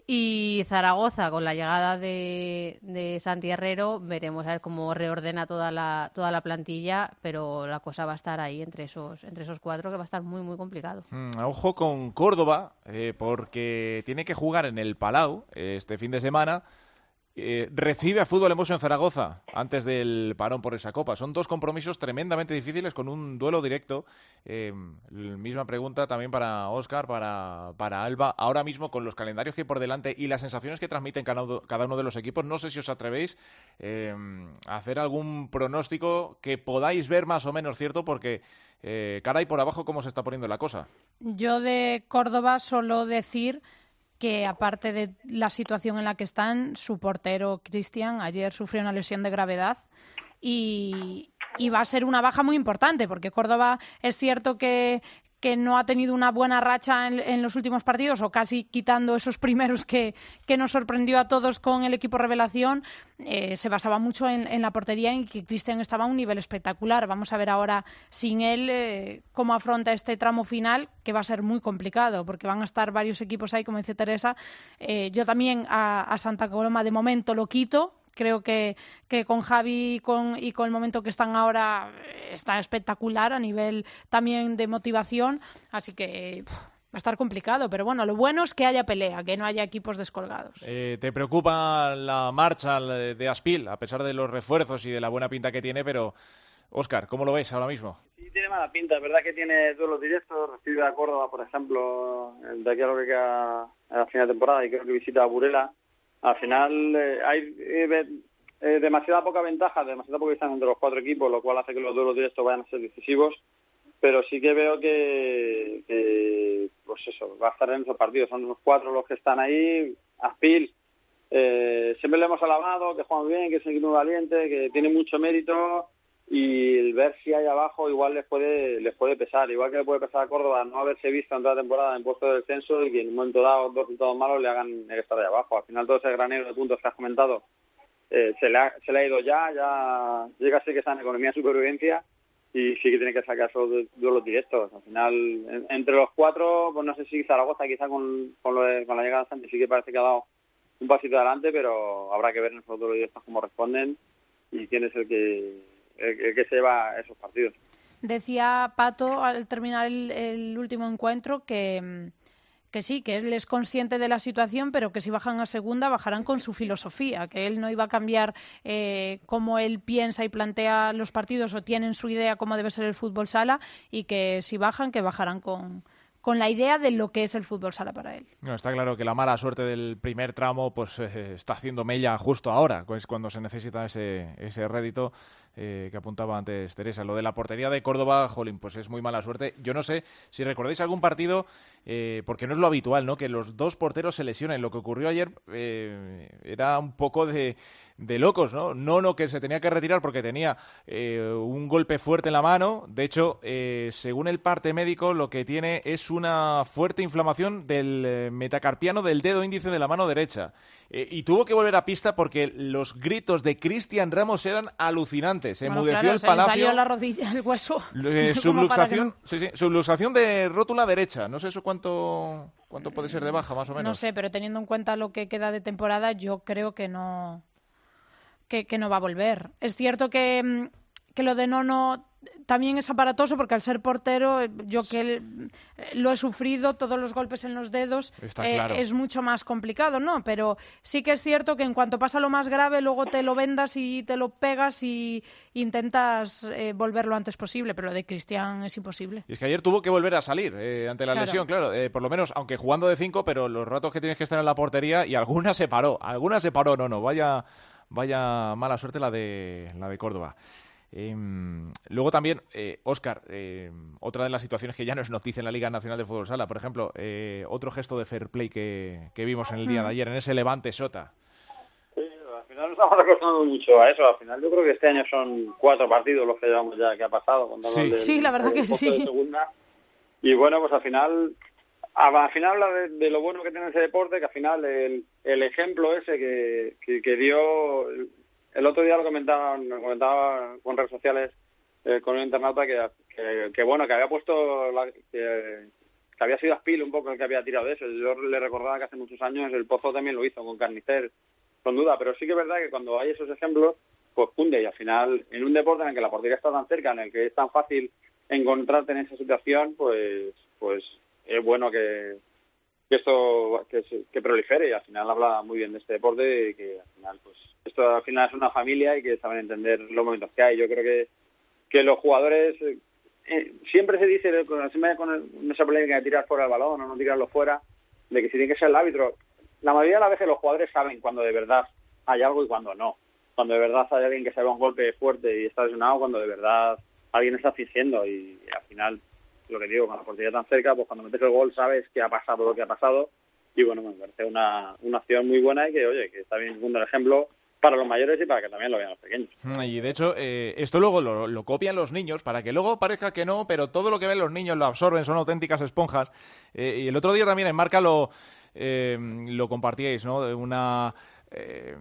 Y Zaragoza, con la llegada de, de Santi Herrero, veremos a ver cómo reordena toda la, toda la plantilla, pero la cosa va a estar ahí entre esos, entre esos cuatro, que va a estar muy, muy complicado. Mm, ojo con Córdoba, eh, porque tiene que jugar en el Palau eh, este fin de semana. Eh, recibe a Fútbol Emoso en Zaragoza antes del parón por esa copa. Son dos compromisos tremendamente difíciles con un duelo directo. Eh, misma pregunta también para Óscar, para, para Alba. Ahora mismo, con los calendarios que hay por delante y las sensaciones que transmiten cada uno, de los equipos, no sé si os atrevéis eh, a hacer algún pronóstico que podáis ver más o menos cierto, porque eh, cara y por abajo, cómo se está poniendo la cosa. Yo de Córdoba solo decir que aparte de la situación en la que están, su portero Cristian ayer sufrió una lesión de gravedad y, y va a ser una baja muy importante porque Córdoba es cierto que, que no ha tenido una buena racha en, los últimos partidos o casi quitando esos primeros que, que nos sorprendió a todos con el equipo revelación, eh, se basaba mucho en, en la portería en que Cristian estaba a un nivel espectacular. Vamos a ver ahora sin él eh, cómo afronta este tramo final, que va a ser muy complicado, porque van a estar varios equipos ahí, como dice Teresa. Eh, yo también a, a Santa Coloma de momento lo quito. Creo que, que con Javi y con, y con el momento que están ahora eh, está espectacular a nivel también de motivación. Así que va a estar complicado. Pero bueno, lo bueno es que haya pelea, que no haya equipos descolgados. Eh, ¿Te preocupa la marcha de Aspil, a pesar de los refuerzos y de la buena pinta que tiene? Pero, Óscar, ¿cómo lo ves ahora mismo? Sí, tiene mala pinta. Es verdad que tiene duelos directos. Recibe a Córdoba, por ejemplo, de aquí a lo que queda a la final de temporada y creo que visita a Burela. Al final eh, hay eh, eh, demasiada poca ventaja, demasiada poca distancia entre los cuatro equipos, lo cual hace que los duelos directos vayan a ser decisivos. Pero sí que veo que, que, pues eso, va a estar en esos partidos. Son los cuatro los que están ahí. Aspil, eh, siempre le hemos alabado, que juega bien, que es un equipo valiente, que tiene mucho mérito y el ver si hay abajo igual les puede les puede pesar, igual que le puede pesar a Córdoba no haberse visto en toda la temporada en puesto de descenso y que en un momento dado dos resultados malos le hagan estar ahí abajo. Al final todo ese granero de puntos que has comentado eh, se, le ha, se le ha ido ya, ya llega a ser que está en economía de supervivencia y sí que tiene que sacar esos du- duelos directos. Al final, en- entre los cuatro, pues no sé si Zaragoza quizá con, con, lo de- con la llegada de Santi sí que parece que ha dado un pasito adelante, pero habrá que ver en esos duelos directos cómo responden y quién es el que, el, el que se lleva esos partidos. Decía Pato al terminar el, el último encuentro que, mm, que sí, que él es consciente de la situación, pero que si bajan a segunda bajarán con su filosofía, que él no iba a cambiar eh, cómo él piensa y plantea los partidos o tienen su idea cómo debe ser el fútbol sala y que si bajan, que bajarán con, con la idea de lo que es el fútbol sala para él. No, está claro que la mala suerte del primer tramo pues eh, está haciendo mella justo ahora, pues cuando se necesita ese, ese rédito eh, que apuntaba antes Teresa. Lo de la portería de Córdoba, jolín, pues es muy mala suerte. Yo no sé si recordáis algún partido, eh, porque no es lo habitual, ¿no? Que los dos porteros se lesionen. Lo que ocurrió ayer eh, era un poco de, de locos, ¿no? Nono que se tenía que retirar porque tenía eh, un golpe fuerte en la mano. De hecho, según el parte médico, lo que tiene es una fuerte inflamación del metacarpiano del dedo índice de la mano derecha. Y tuvo que volver a pista porque los gritos de Cristian Ramos eran alucinantes. Se Bueno, claro, el se le salió la rodilla, el hueso. Eh, subluxación, no- sí, sí, subluxación de rótula derecha. No sé eso cuánto, cuánto puede ser de baja, más o menos. No sé, pero teniendo en cuenta lo que queda de temporada, yo creo que no que, que no va a volver. Es cierto que, mm, que lo de Nono también es aparatoso porque al ser portero, eh, yo que él, eh, lo he sufrido, todos los golpes en los dedos, eh, claro. es mucho más complicado, ¿no? Pero sí que es cierto que en cuanto pasa lo más grave, luego te lo vendas y te lo pegas y intentas eh, volver lo antes posible, pero lo de Cristian es imposible. Y es que ayer tuvo que volver a salir eh, ante la Claro. lesión, claro. por lo menos, aunque jugando de cinco, pero los ratos que tienes que estar en la portería y alguna se paró. Alguna se paró, no, no. Vaya, vaya mala suerte la de, la de Córdoba. Em, luego también, eh, Óscar, eh, otra de las situaciones que ya no es noticia en la Liga Nacional de Fútbol Sala, por ejemplo, eh, otro gesto de fair play que, que vimos en el día de ayer, en ese Levante Sota. Sí, al final nos estamos acostumbrando mucho a eso. Al final yo creo que este año son cuatro partidos los que llevamos ya que ha pasado. contando Sí. del- Sí, la verdad que de sí. segunda. Y bueno, pues al final, a- al final habla de, de lo bueno que tiene ese deporte, que al final el, el ejemplo ese que, que, que dio, el, otro día lo comentaba, lo comentaba con redes sociales eh, con un internauta que, bueno, que había puesto, la- que, que había sido Aspil un poco el que había tirado de eso. Yo le recordaba que hace muchos años el Pozo también lo hizo con Carnicer, con duda, pero sí que es verdad que cuando hay esos ejemplos, pues cunde y al final en un deporte en el que la portería está tan cerca, en el que es tan fácil encontrarte en esa situación, pues pues es bueno que, que esto que, que prolifere y al final habla muy bien de este deporte que al final pues esto al final es una familia y que saben entender los momentos que hay. Yo creo que que los jugadores eh, siempre se dice con, con esa polémica de tirar fuera el balón o no tirarlo fuera, de que si tiene que ser el árbitro. La mayoría de las veces los jugadores saben cuando de verdad hay algo y cuando no. Cuando de verdad hay alguien que se va un golpe fuerte y está lesionado, cuando de verdad alguien está fingiendo y, al final, lo que digo, con la portería tan cerca, pues cuando metes el gol sabes que ha pasado lo que ha pasado y bueno, me parece una, una acción muy buena y que, oye, que está bien el ejemplo para los mayores y para que también lo vean los pequeños. Mm, Y de hecho, eh, esto luego lo, lo copian los niños para que luego parezca que no, pero todo lo que ven los niños lo absorben, son auténticas esponjas. Eh, y el otro día también en Marca lo, eh, lo compartíais, ¿no? Una, eh,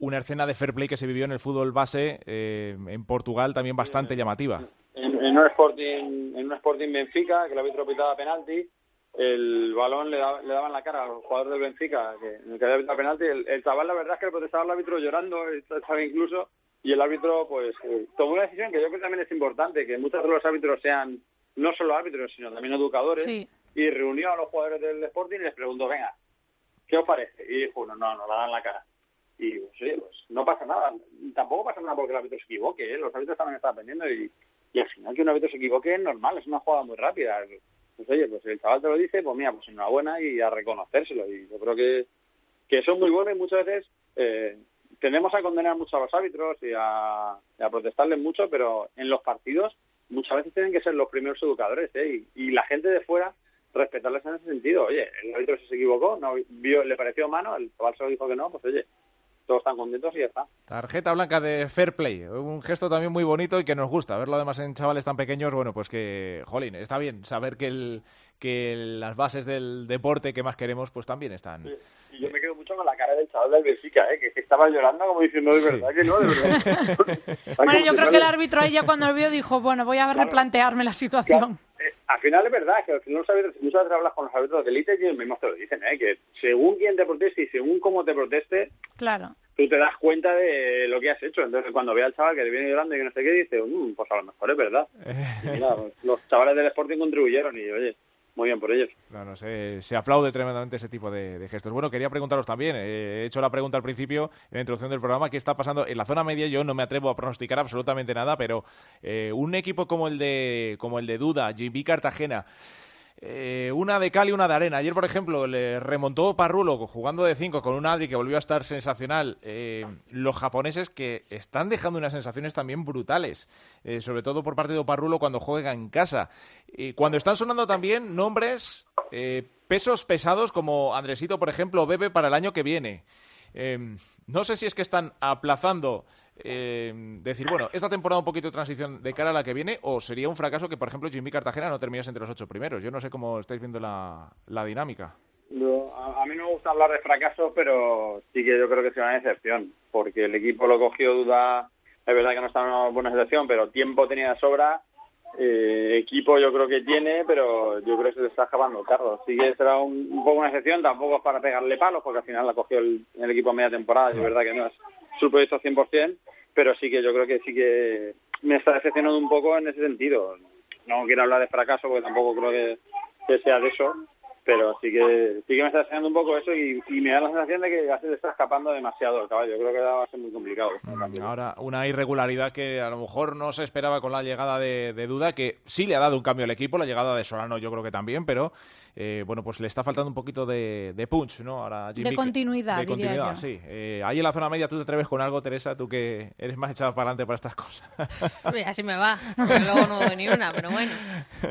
una escena de fair play que se vivió en el fútbol base eh, en Portugal también bastante llamativa. En, un Sporting en un Sporting Benfica que el árbitro pitaba penalti el balón le, daba- le daban la cara al jugador del Benfica que, en el que había pitado penalti el, el chaval la verdad es que le protestaba al árbitro llorando estaba incluso y el árbitro pues eh, tomó una decisión que yo creo que también es importante que muchos de los árbitros sean no solo árbitros sino también educadores Sí. y reunió a los jugadores del Sporting y les preguntó venga ¿qué os parece? y dijo uno no, no la dan la cara y pues, oye, pues no pasa nada. Tampoco pasa nada porque el árbitro se equivoque, ¿eh? los árbitros también están aprendiendo y, y al final que un árbitro se equivoque es normal, es una jugada muy rápida. Pues oye, pues el chaval te lo dice, pues mira, pues enhorabuena y a reconocérselo. Y yo creo que, que eso es muy bueno y muchas veces eh, tendemos a condenar mucho a los árbitros y a, protestarles mucho, pero en los partidos muchas veces tienen que ser los primeros educadores ¿eh? y, y la gente de fuera respetarles en ese sentido. Oye, el árbitro se equivocó, no vio, le pareció mano, el chaval se lo dijo que no, pues oye, todos están contentos y ya está. Tarjeta blanca de fair play, un gesto también muy bonito y que nos gusta. Verlo además en chavales tan pequeños, bueno, pues que, jolín, está bien saber que, el, que las bases del deporte que más queremos, pues también están. Y yo me mucho con la cara del chaval del Benfica, ¿eh? que, que estaba llorando como diciendo, de verdad que no, de verdad. Bueno, yo creo que el árbitro ahí ya cuando lo vio dijo, bueno, voy a Claro. replantearme la situación. Eh, al final es verdad que al final los árbitros, muchas veces hablas con los árbitros de élite y ellos mismos te lo dicen, ¿eh? que según quién te proteste y según cómo te proteste, Claro. tú te das cuenta de lo que has hecho. Entonces, cuando ve al chaval que te viene llorando y que no sé qué, dice, "Mm, pues a lo mejor es verdad. Y pues, los chavales del Sporting contribuyeron y, oye, muy bien por ellos. Se aplaude tremendamente ese tipo de, de gestos. Bueno, quería preguntaros también, eh, he hecho la pregunta al principio, en la introducción del programa, ¿qué está pasando en la zona media? Yo no me atrevo a pronosticar absolutamente nada, pero eh, un equipo como el de como el de Duda, JB Cartagena, eh, una de cal y una de arena. Ayer, por ejemplo, le remontó Parrulo jugando de 5 con un Adri que volvió a estar sensacional. Eh, los japoneses que están dejando unas sensaciones también brutales, eh, sobre todo por parte de Parrulo cuando juega en casa. Y cuando están sonando también nombres, pesos pesados como Andresito, por ejemplo, Bebe para el año que viene. Eh, no sé si es que están aplazando eh, decir, bueno, esta temporada un poquito de transición de cara a la que viene, o sería un fracaso que, por ejemplo, Jimmy Cartagena no terminase entre los ocho primeros. Yo no sé cómo estáis viendo la, la dinámica. A, a mí no me gusta hablar de fracaso, pero sí que yo creo que será una excepción, porque el equipo lo cogió duda, es verdad que no está en una buena situación, pero tiempo tenía de sobra, eh, equipo yo creo que tiene, pero yo creo que se está acabando Carlos. Sí que será un, poco una excepción, tampoco es para pegarle palos, porque al final la cogió el, el equipo a media temporada, es verdad que no es su proyecto 100%, pero sí que yo creo que sí que me está decepcionando un poco en ese sentido. No quiero hablar de fracaso, porque tampoco creo que, que sea de eso, pero sí que sí que me está enseñando un poco eso y, y me da la sensación de que ya se le está escapando demasiado el caballo. Creo que va a ser muy complicado. Ahora, una irregularidad que a lo mejor no se esperaba con la llegada de, de Duda, que sí le ha dado un cambio al equipo, la llegada de Solano yo creo que también, pero eh, bueno, pues le está faltando un poquito de, de punch, ¿no? Ahora a Jimmy- De continuidad, De diría continuidad, yo. sí. Eh, ahí en la zona media tú te atreves con algo, Teresa, tú que eres más echada para adelante para estas cosas. Así me va, porque luego no doy ni una, pero bueno.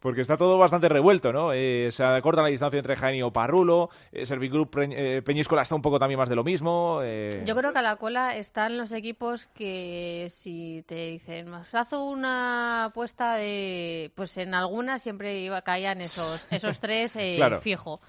Porque está todo bastante revuelto, ¿no? Eh, se acorta la distancia entre Jaén y Oparrulo, eh, Servigroup eh, Peñíscola está un poco también más de lo mismo. eh, Yo creo que a la cola están los equipos que si te dicen, haz una apuesta de... Pues en algunas siempre iba, caían esos, esos tres eh, Claro. fijo.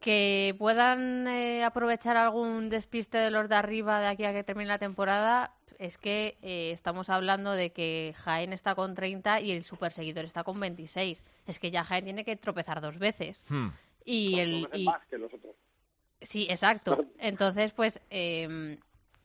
Que puedan eh, aprovechar algún despiste de los de arriba de aquí a que termine la temporada, es que eh, estamos hablando de que Jaén está con 30 y el superseguidor está con 26. Es que ya Jaén tiene que tropezar dos veces. hmm. Y el... y- más que los otros. Sí, exacto. Entonces, pues, eh,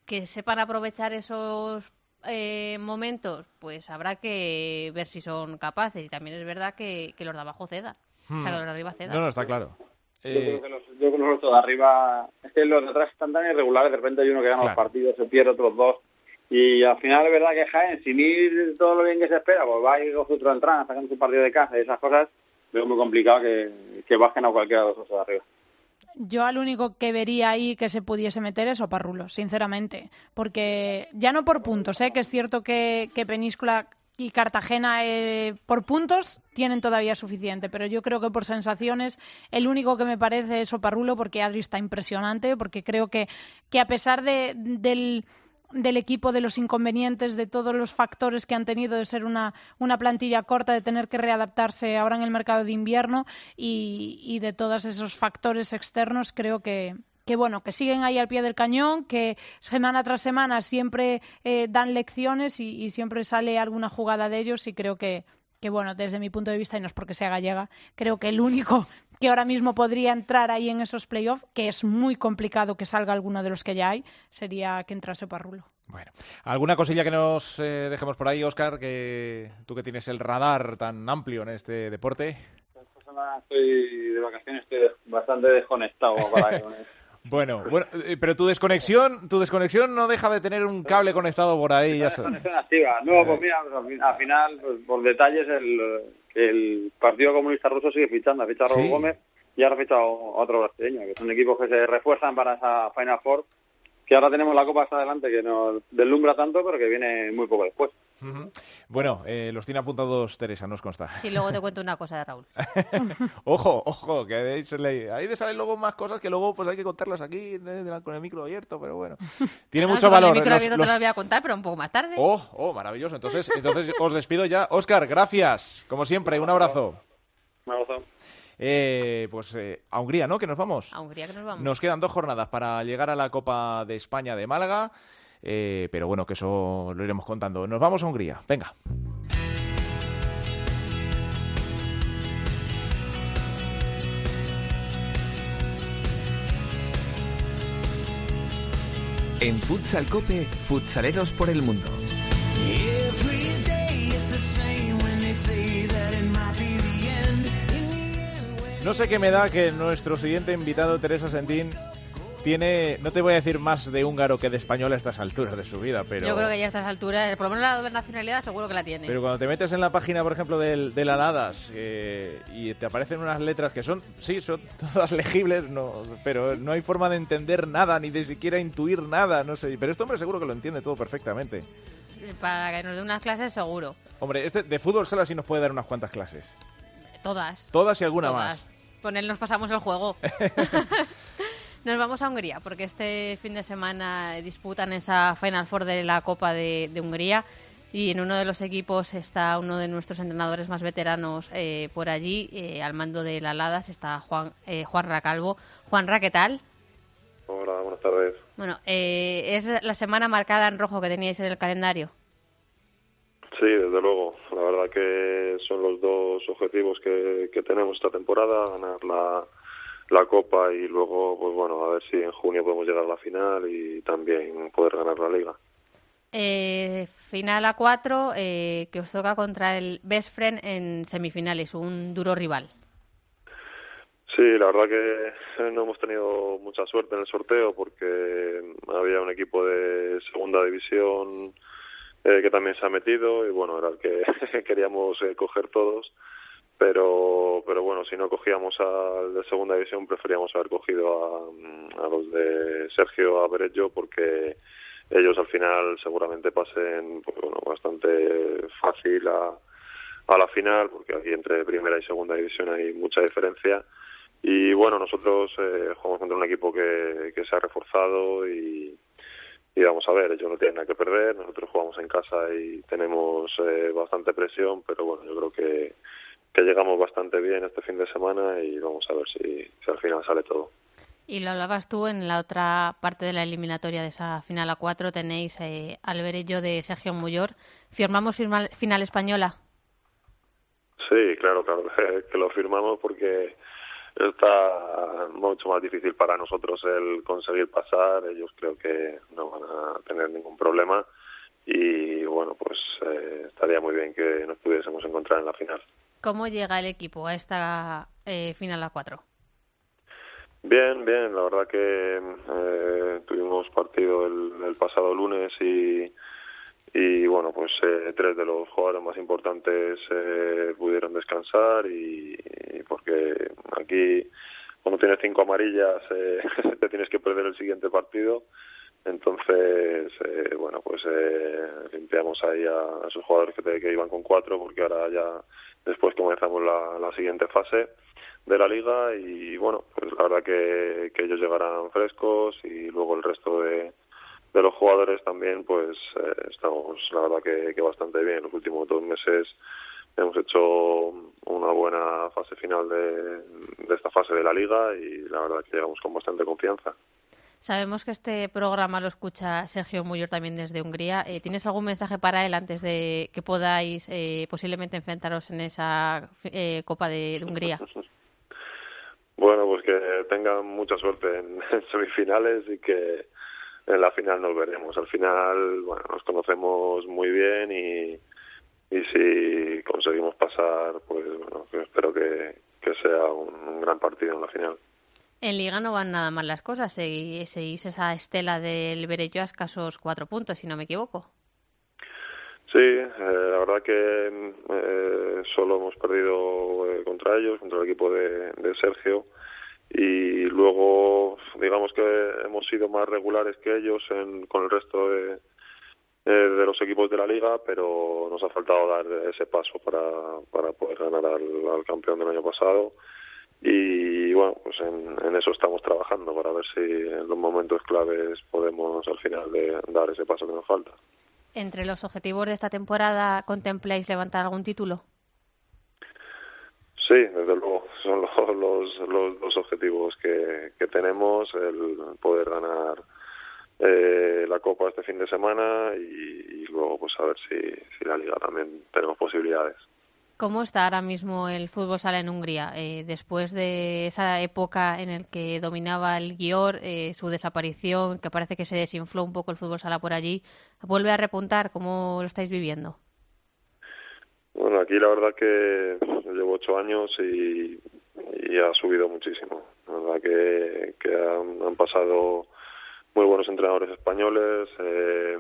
que sepan aprovechar esos eh, momentos, pues habrá que ver si son capaces. Y también es verdad que, que los de abajo cedan. O sea, que los de arriba cedan. No, no, está claro. Yo Eh, creo que los, yo creo que los otros de arriba, es que los de atrás están tan irregulares, de repente hay uno que gana Claro. los partidos, se pierde otros dos. Y al final es verdad que Jaén, sin ir todo lo bien que se espera, pues va a ir con su entrada, sacando su partido de casa y esas cosas, veo muy complicado que, que bajen a cualquiera de los otros de arriba. Yo al único que vería ahí que se pudiese meter es Oparrulo, sinceramente. Porque ya no por puntos, ¿eh? que es cierto que, que Península y Cartagena eh, por puntos tienen todavía suficiente, pero yo creo que por sensaciones el único que me parece es Oparrulo porque Adri está impresionante, porque creo que, que a pesar de, del, del equipo, de los inconvenientes, de todos los factores que han tenido de ser una, una plantilla corta, de tener que readaptarse ahora en el mercado de invierno y, y de todos esos factores externos, creo que, que bueno, que siguen ahí al pie del cañón, que semana tras semana siempre eh, dan lecciones y, y siempre sale alguna jugada de ellos y creo que, que bueno, desde mi punto de vista, y no es porque sea gallega, creo que el único que ahora mismo podría entrar ahí en esos playoffs, que es muy complicado que salga alguno de los que ya hay, sería que entrase Parrulo. Bueno, ¿alguna cosilla que nos eh, dejemos por ahí, Oscar? Que tú que tienes el radar tan amplio en este deporte. Esta semana estoy de vacaciones, estoy bastante desconectado para. Bueno, bueno, eh, pero tu desconexión, tu desconexión no deja de tener un cable conectado por ahí, ya. Desconexión activa. No, pues mira, pues al fin- al final, pues, por detalles, el, el Partido Comunista Ruso sigue fichando. Ha fichado a Raúl Sí. Gómez y ahora ha fichado a otro brasileño, que son equipos que se refuerzan para esa Final Four. Que ahora tenemos la Copa hasta adelante, que nos deslumbra tanto, pero que viene muy poco después. Bueno, eh, los tiene apuntados Teresa, nos consta. Sí, luego te cuento una cosa de Raúl. ojo, ojo, que ahí, le, ahí le salen luego más cosas que luego pues hay que contarlas aquí eh, con el micro abierto, pero bueno. Tiene No, mucho eso con valor. El micro los- abierto los- te las voy a contar, pero un poco más tarde. Oh, oh, maravilloso. Entonces, entonces os despido ya. Oscar, gracias. Como siempre, un abrazo. Un abrazo. Eh, pues eh, a Hungría, ¿no? Que nos vamos. A Hungría que nos vamos. Nos quedan dos jornadas para llegar a la Copa de España de Málaga. eh, pero bueno, que eso lo iremos contando. Nos vamos a Hungría. Venga. En Futsal Cope, futsaleros por el mundo. No sé qué me da que nuestro siguiente invitado, Teresa Sentín, tiene, no te voy a decir más de húngaro que de español a estas alturas de su vida, pero... Yo creo que ya a estas alturas, por lo menos la doble nacionalidad seguro que la tiene. Pero cuando te metes en la página, por ejemplo, del, del Aladas eh, y te aparecen unas letras que son, sí, son todas legibles, no, pero no hay forma de entender nada, ni de siquiera intuir nada, no sé. Pero este hombre seguro que lo entiende todo perfectamente. Para que nos dé unas clases seguro. Hombre, este de fútbol sala sí nos puede dar unas cuantas clases. Todas. Todas y alguna Todas. más. Con él nos pasamos el juego. Nos vamos a Hungría, porque este fin de semana disputan esa Final Four de la Copa de, de Hungría y en uno de los equipos está uno de nuestros entrenadores más veteranos eh, por allí, eh, al mando de la Ladas está Juan, eh, Juan Racalvo. Juanra, ¿qué tal? Hola, buenas tardes. Bueno, eh, ¿es la semana marcada en rojo que teníais en el calendario? Sí, desde luego. La verdad que son los dos objetivos que, que tenemos esta temporada, ganar la, la Copa y luego, pues bueno, a ver si en junio podemos llegar a la final y también poder ganar la Liga. Eh, final a cuatro, eh, que os toca contra el Best Friend en semifinales, un duro rival. Sí, la verdad que no hemos tenido mucha suerte en el sorteo porque había un equipo de segunda división eh, que también se ha metido y bueno, era el que queríamos eh, coger todos, pero pero bueno, si no cogíamos al de segunda división preferíamos haber cogido a, a los de Sergio Averello porque ellos al final seguramente pasen pues, bueno, bastante fácil a, a la final porque aquí entre primera y segunda división hay mucha diferencia. Y bueno, nosotros eh, jugamos contra un equipo que, que se ha reforzado y, y vamos a ver, ellos no tienen nada que perder, nosotros jugamos en casa y tenemos eh, bastante presión, pero bueno, yo creo que, que llegamos bastante bien este fin de semana y vamos a ver si, si al final sale todo. Y lo hablabas tú en la otra parte de la eliminatoria de esa final a cuatro, tenéis eh, al verello de Sergio Muyor. ¿Firmamos firma- final española? Sí, claro, claro, que lo firmamos porque está mucho más difícil para nosotros el conseguir pasar. Ellos creo que no van a tener ningún problema y bueno, pues eh, estaría muy bien que nos pudiésemos encontrar en la final. ¿Cómo llega el equipo a esta eh, final a cuatro? Bien, bien, la verdad que eh, tuvimos partido el, el pasado lunes y, y bueno, pues eh, tres de los jugadores más importantes eh, pudieron descansar y, porque aquí cuando tienes cinco amarillas eh, te tienes que perder el siguiente partido. Entonces eh, bueno pues eh, limpiamos ahí a, esos jugadores que, te- iban con cuatro porque ahora ya después comenzamos la, la siguiente fase de la liga y bueno pues la verdad que, que ellos llegarán frescos y luego el resto de, de los jugadores también pues eh, estamos la verdad que, que bastante bien los últimos dos meses hemos hecho una buena fase final de, de esta fase de la liga y la verdad que llegamos con bastante confianza Sabemos que este programa lo escucha Sergio Muyor también desde Hungría. Eh, ¿Tienes algún mensaje para él antes de que podáis eh, posiblemente enfrentaros en esa eh, Copa de, de Hungría? Bueno, pues que tengan mucha suerte en, en semifinales y que en la final nos veremos. Al final, bueno, nos conocemos muy bien y, y si conseguimos pasar, pues bueno, espero que, que sea un, un gran partido en la final. En Liga no van nada mal las cosas. Segui- Seguís esa estela del Berello a escasos cuatro puntos, si no me equivoco. Sí, eh, la verdad que eh, solo hemos perdido eh, contra ellos, contra el equipo de, de Sergio, y luego digamos que hemos sido más regulares que ellos en, con el resto de, eh, de los equipos de la liga, pero nos ha faltado dar ese paso para, para poder ganar al, al campeón del año pasado. Y bueno, pues en, en eso estamos trabajando para ver si en los momentos claves podemos al final de dar ese paso que nos falta. ¿Entre los objetivos de esta temporada contempláis levantar algún título? Sí, desde luego, son los, los, los dos objetivos que, que tenemos, el poder ganar eh, la Copa este fin de semana y, y luego pues a ver si, si la Liga también tenemos posibilidades. ¿Cómo está ahora mismo el fútbol sala en Hungría? Eh, después de esa época en la que dominaba el Gior, eh, su desaparición, que parece que se desinfló un poco el fútbol sala por allí, ¿vuelve a repuntar? ¿Cómo lo estáis viviendo? Bueno, aquí la verdad que llevo ocho años y, y ha subido muchísimo. La verdad que, han, pasado muy buenos entrenadores españoles. eh,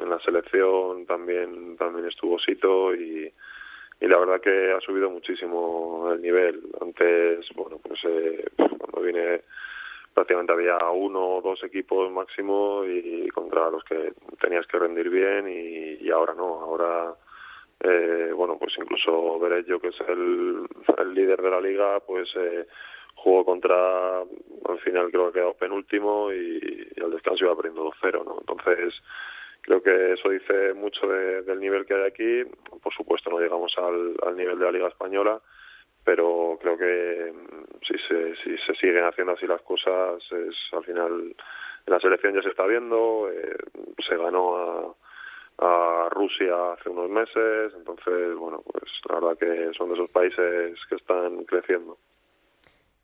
en la selección también también estuvo Sito y, y la verdad que ha subido muchísimo el nivel. Antes, bueno, pues eh, cuando vine prácticamente había uno o dos equipos máximo y contra los que tenías que rendir bien y ahora no, ahora eh, bueno pues incluso Verello que es el, líder de la liga pues eh, jugó contra, al final creo que ha quedado penúltimo y, y al descanso iba perdiendo 2-0, ¿no? Entonces, creo que eso dice mucho de- del nivel que hay aquí. Por supuesto, no llegamos al, nivel de la Liga Española, pero creo que mm, si se, si se siguen haciendo así las cosas, es al final la selección ya se está viendo, eh, se ganó a, a Rusia hace unos meses, entonces, bueno, pues la verdad que son de esos países que están creciendo.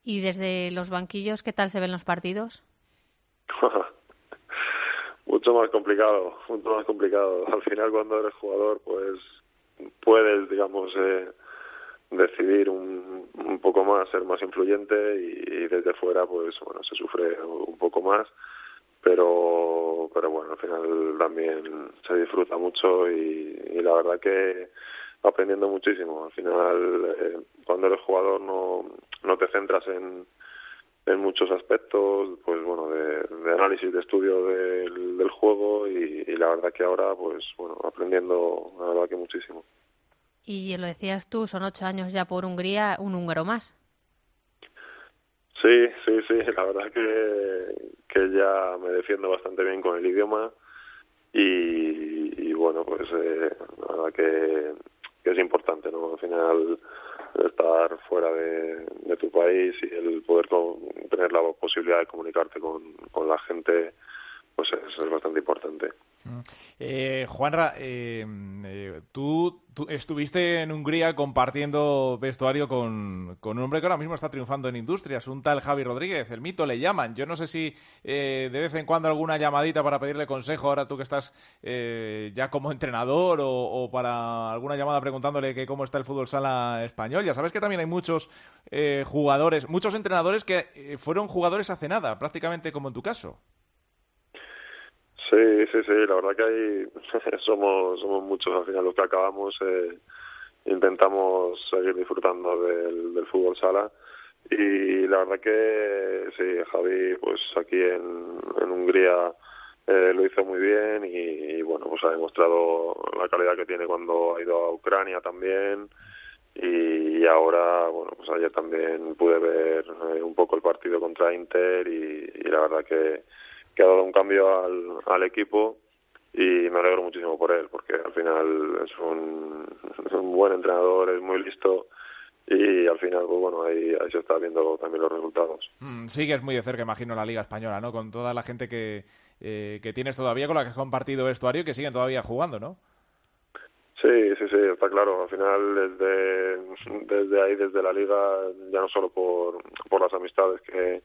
Y desde los banquillos, ¿qué tal se ven los partidos? mucho más complicado, mucho más complicado. Al final, cuando eres jugador, pues puedes, digamos, eh, decidir un, un poco más, ser más influyente y, y desde fuera, pues bueno, se sufre un poco más, pero, pero bueno, al final también se disfruta mucho y, la verdad que aprendiendo muchísimo. Al final, eh, cuando eres jugador no, no te centras en, en muchos aspectos, pues bueno, de, análisis, de estudio del, juego y, y la verdad que ahora, pues bueno, aprendiendo, la verdad que muchísimo. Y lo decías tú, son ocho años ya por Hungría, un húngaro más. Sí, sí, sí, la verdad que, que ya me defiendo bastante bien con el idioma y, y bueno, pues eh, la verdad que, que es importante, ¿no? Al final estar fuera de, de tu país y el poder tener la posibilidad de comunicarte con, con la gente, pues es, es bastante importante. Eh, Juanra, eh, eh, tú, estuviste en Hungría compartiendo vestuario con, un hombre que ahora mismo está triunfando en industrias, un tal Javi Rodríguez, el mito le llaman. Yo no sé si eh, de vez en cuando alguna llamadita para pedirle consejo, ahora tú que estás eh, ya como entrenador o, para alguna llamada preguntándole que cómo está el fútbol sala español. Ya sabes que también hay muchos eh, jugadores, muchos entrenadores que fueron jugadores hace nada, prácticamente como en tu caso. Sí, sí, sí, la verdad que hay, somos, somos muchos. Al final los que acabamos, eh, intentamos seguir disfrutando del, fútbol sala. Y la verdad que sí, Javi pues aquí en, Hungría eh, lo hizo muy bien y, bueno, pues ha demostrado la calidad que tiene cuando ha ido a Ucrania también. Y ahora, bueno, pues ayer también pude ver eh, un poco el partido contra Inter y la verdad que, que ha dado un cambio al, al equipo y me alegro muchísimo por él porque al final es un, es un buen entrenador, es muy listo y al final, pues bueno, ahí, ahí se está viendo también los resultados. Mm, sigues muy de cerca, imagino, la Liga Española, ¿no? Con toda la gente que, eh, que tienes todavía, con la que has compartido vestuario y que siguen todavía jugando, ¿no? Sí, sí, sí, está claro. Al final, desde, desde ahí, desde la liga, ya no solo por, por las amistades que,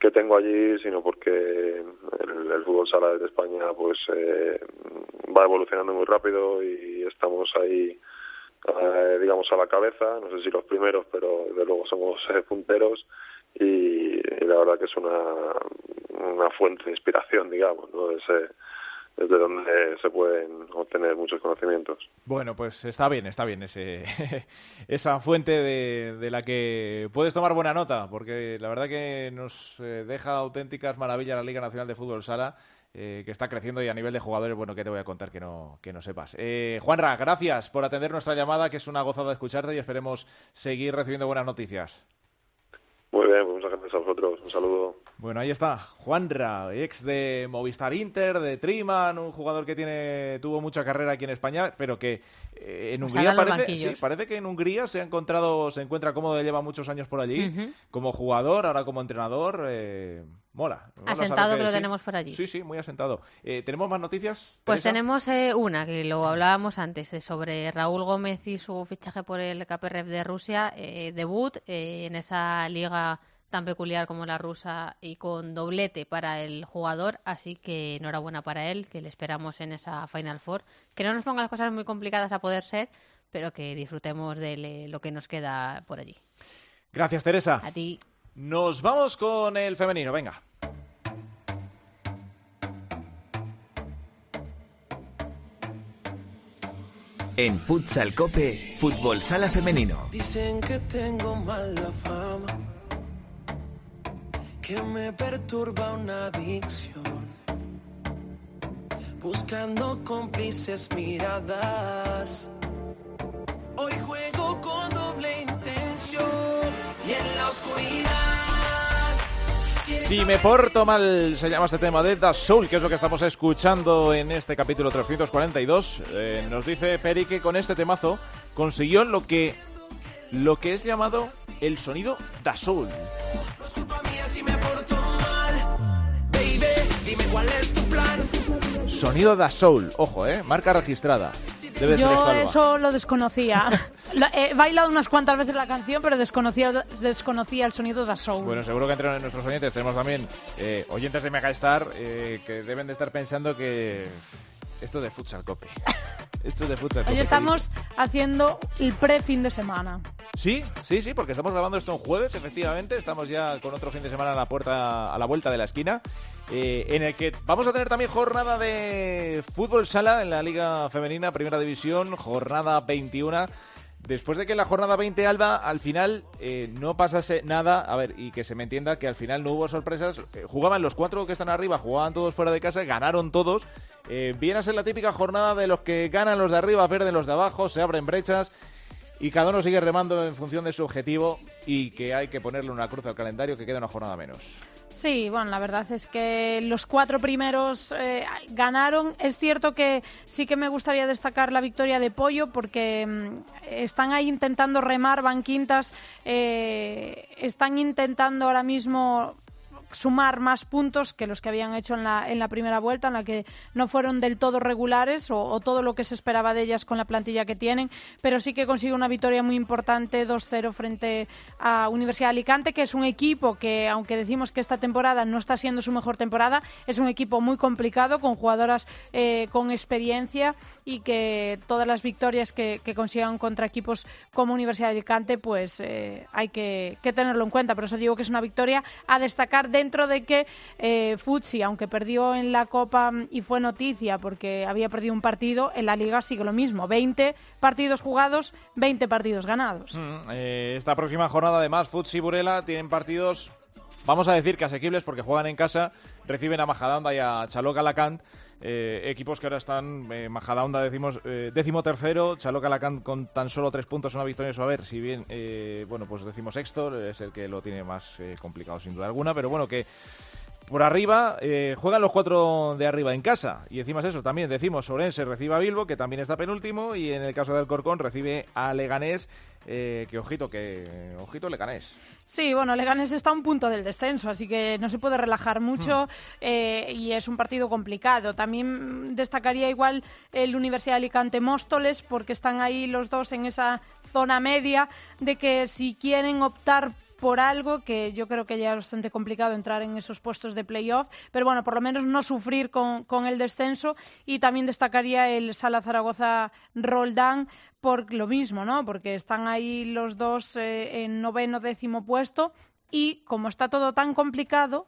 que tengo allí, sino porque el, fútbol sala de España pues eh, va evolucionando muy rápido y estamos ahí, eh, digamos, a la cabeza. No sé si los primeros, pero desde luego somos eh, punteros y, y la verdad que es una, una fuente de inspiración, digamos, ¿no? Ese, desde donde se pueden obtener muchos conocimientos. Bueno, pues está bien, está bien ese, esa fuente de, de, la que puedes tomar buena nota, porque la verdad que nos eh, deja auténticas maravillas la Liga Nacional de Fútbol Sala, eh, que está creciendo y a nivel de jugadores, bueno, ¿qué te voy a contar que no, que no sepas? Eh, Juanra, gracias por atender nuestra llamada, que es una gozada escucharte y esperemos seguir recibiendo buenas noticias. Muy bien, pues muchas gracias a vosotros. Un saludo. Bueno, ahí está, Juanra, ex de Movistar Inter, de Triman, un jugador que tiene tuvo mucha carrera aquí en España, pero que eh, en Hungría parece, sí, parece que en Hungría se ha encontrado, se encuentra cómodo, lleva muchos años por allí, como jugador, ahora como entrenador, eh, mola. Asentado que lo tenemos por allí. Sí, sí, muy asentado. Eh, ¿Tenemos más noticias? Pues tenemos eh, una, que lo hablábamos antes, eh, sobre Raúl Gómez y su fichaje por el KPRF de Rusia, eh, debut eh, en esa liga tan peculiar como la rusa y con doblete para el jugador, así que enhorabuena para él, que le esperamos en esa Final Four. Que no nos ponga las cosas muy complicadas a poder ser, pero que disfrutemos de lo que nos queda por allí. Gracias, Teresa. A ti. Nos vamos con el femenino, venga. En Futsal Cope, Fútbol Sala Femenino. Dicen que tengo mala fama, que me perturba una adicción. Buscando cómplices miradas. Hoy juego con doble intención y en la oscuridad Si me porto mal, se llama este tema de The Soul, que es lo que estamos escuchando en este capítulo 342. Eh, nos dice Peri que con este temazo consiguió lo que, lo que es llamado el sonido The Soul. No es culpa mía si me cuál es tu plan. Sonido The Soul, ojo, eh, marca registrada. Debe ser Yo Alba. eso lo desconocía. Lo- He bailado unas cuantas veces la canción, pero desconocía, desconocía el sonido de soul. Bueno, seguro que entre nuestros oyentes tenemos también eh, oyentes de Megastar eh, que deben de estar pensando que esto de futsal cope. Esto de futsal cope. Hoy ¿qué estamos haciendo el pre-fin de semana. Sí, sí, sí, porque estamos grabando esto un jueves, efectivamente. Estamos ya con otro fin de semana a la puerta, a la vuelta de la esquina, eh, en el que vamos a tener también jornada de fútbol sala en la Liga Femenina, Primera División, jornada 21. Después de que la jornada 20, Alba, al final eh, no pasase nada, a ver, y que se me entienda que al final no hubo sorpresas, eh, jugaban los cuatro que están arriba, jugaban todos fuera de casa, ganaron todos. Eh, viene a ser la típica jornada de los que ganan los de arriba, pierden los de abajo, se abren brechas. Y cada uno sigue remando en función de su objetivo y que hay que ponerle una cruz al calendario que queda una jornada menos. Sí, bueno, la verdad es que los cuatro primeros eh, ganaron. Es cierto que sí que me gustaría destacar la victoria de Pollo porque mm, están ahí intentando remar, van quintas, eh, están intentando ahora mismo sumar más puntos que los que habían hecho en la, en la primera vuelta, en la que no fueron del todo regulares o, o todo lo que se esperaba de ellas con la plantilla que tienen, pero sí que consigue una victoria muy importante 2-0 frente a Universidad de Alicante, que es un equipo que, aunque decimos que esta temporada no está siendo su mejor temporada, es un equipo muy complicado, con jugadoras eh, con experiencia y que todas las victorias que, que consigan contra equipos como Universidad de Alicante, pues eh, hay que, que tenerlo en cuenta. Por eso digo que es una victoria a destacar dentro de que eh, Futsi, aunque perdió en la Copa mm, y fue noticia porque había perdido un partido, en la Liga sigue lo mismo. 20 partidos jugados, 20 partidos ganados. Mm, eh, esta próxima jornada, además, Futsi y Burela tienen partidos, vamos a decir que asequibles porque juegan en casa, reciben a Majadahonda y a Chaloc Alacant. Eh, equipos que ahora están, eh, Majadahonda decimos, eh, décimo tercero, Chaloc Alacant con tan solo tres puntos, una victoria su haber, si bien, eh, bueno, pues decimos sexto, es el que lo tiene más eh, complicado sin duda alguna, pero bueno, que por arriba eh, juegan los cuatro de arriba en casa. Y encima es eso, también decimos Orense recibe a Bilbo, que también está penúltimo, y en el caso del Corcón recibe a Leganés, eh, que ojito, que ojito Leganés. Sí, bueno, Leganés está a un punto del descenso, así que no se puede relajar mucho eh, y es un partido complicado. También destacaría igual el Universidad de Alicante Móstoles, porque están ahí los dos en esa zona media de que si quieren optar por algo que yo creo que ya es bastante complicado entrar en esos puestos de playoff, pero bueno, por lo menos no sufrir con, con el descenso y también destacaría el Sala Zaragoza Roldán por lo mismo, ¿no? Porque están ahí los dos eh, en noveno décimo puesto y como está todo tan complicado,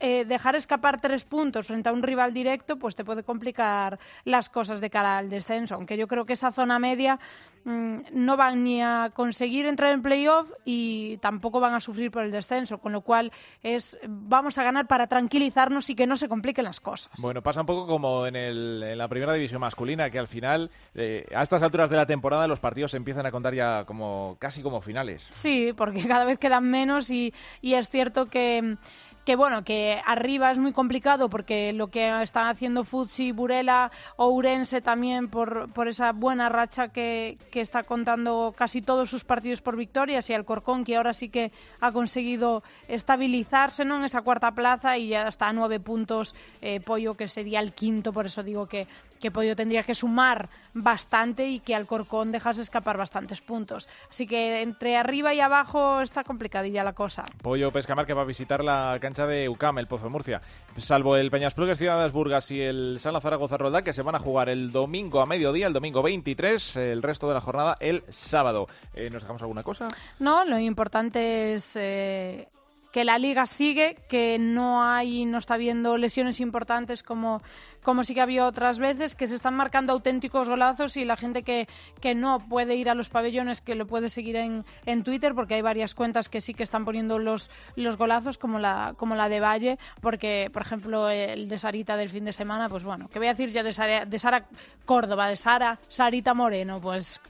eh, dejar escapar tres puntos frente a un rival directo, pues te puede complicar las cosas de cara al descenso. Aunque yo creo que esa zona media no van ni a conseguir entrar en playoff y tampoco van a sufrir por el descenso, con lo cual es vamos a ganar para tranquilizarnos y que no se compliquen las cosas. Bueno, pasa un poco como en, el- en la primera división masculina, que al final, eh, a estas alturas de la temporada, los partidos se empiezan a contar ya como casi como finales. Sí, porque cada vez quedan menos y, y es cierto que, que, bueno, que arriba es muy complicado porque lo que están haciendo Futsi, Burela o Urense también por, por esa buena racha que, que está contando casi todos sus partidos por victorias y Alcorcón que ahora sí que ha conseguido estabilizarse ¿no? en esa cuarta plaza y ya está a nueve puntos eh, Pollo que sería el quinto, por eso digo que, que Pollo tendría que sumar bastante y que Alcorcón dejase escapar bastantes puntos. Así que entre arriba y abajo está complicadilla la cosa. Pollo Pescamar que va a visitar la cancha de UCAM, el Pozo de Murcia. Salvo el Peñasplugues Ciudades Burgas y el Sala Zaragoza Roldán, que se van a jugar el domingo a mediodía, el domingo 23, el resto de la jornada el sábado. Eh, ¿Nos dejamos alguna cosa? No, lo importante es eh, que la liga sigue, que no hay, no está habiendo lesiones importantes como, como sí que había otras veces, que se están marcando auténticos golazos y la gente que, que no puede ir a los pabellones, que lo puede seguir en, en Twitter, porque hay varias cuentas que sí que están poniendo los, los golazos, como la, como la de Valle, porque, por ejemplo, el de Sarita del fin de semana, pues bueno, que voy a decir ya de Sara, de Sara Córdoba, de Sara, Sarita Moreno, pues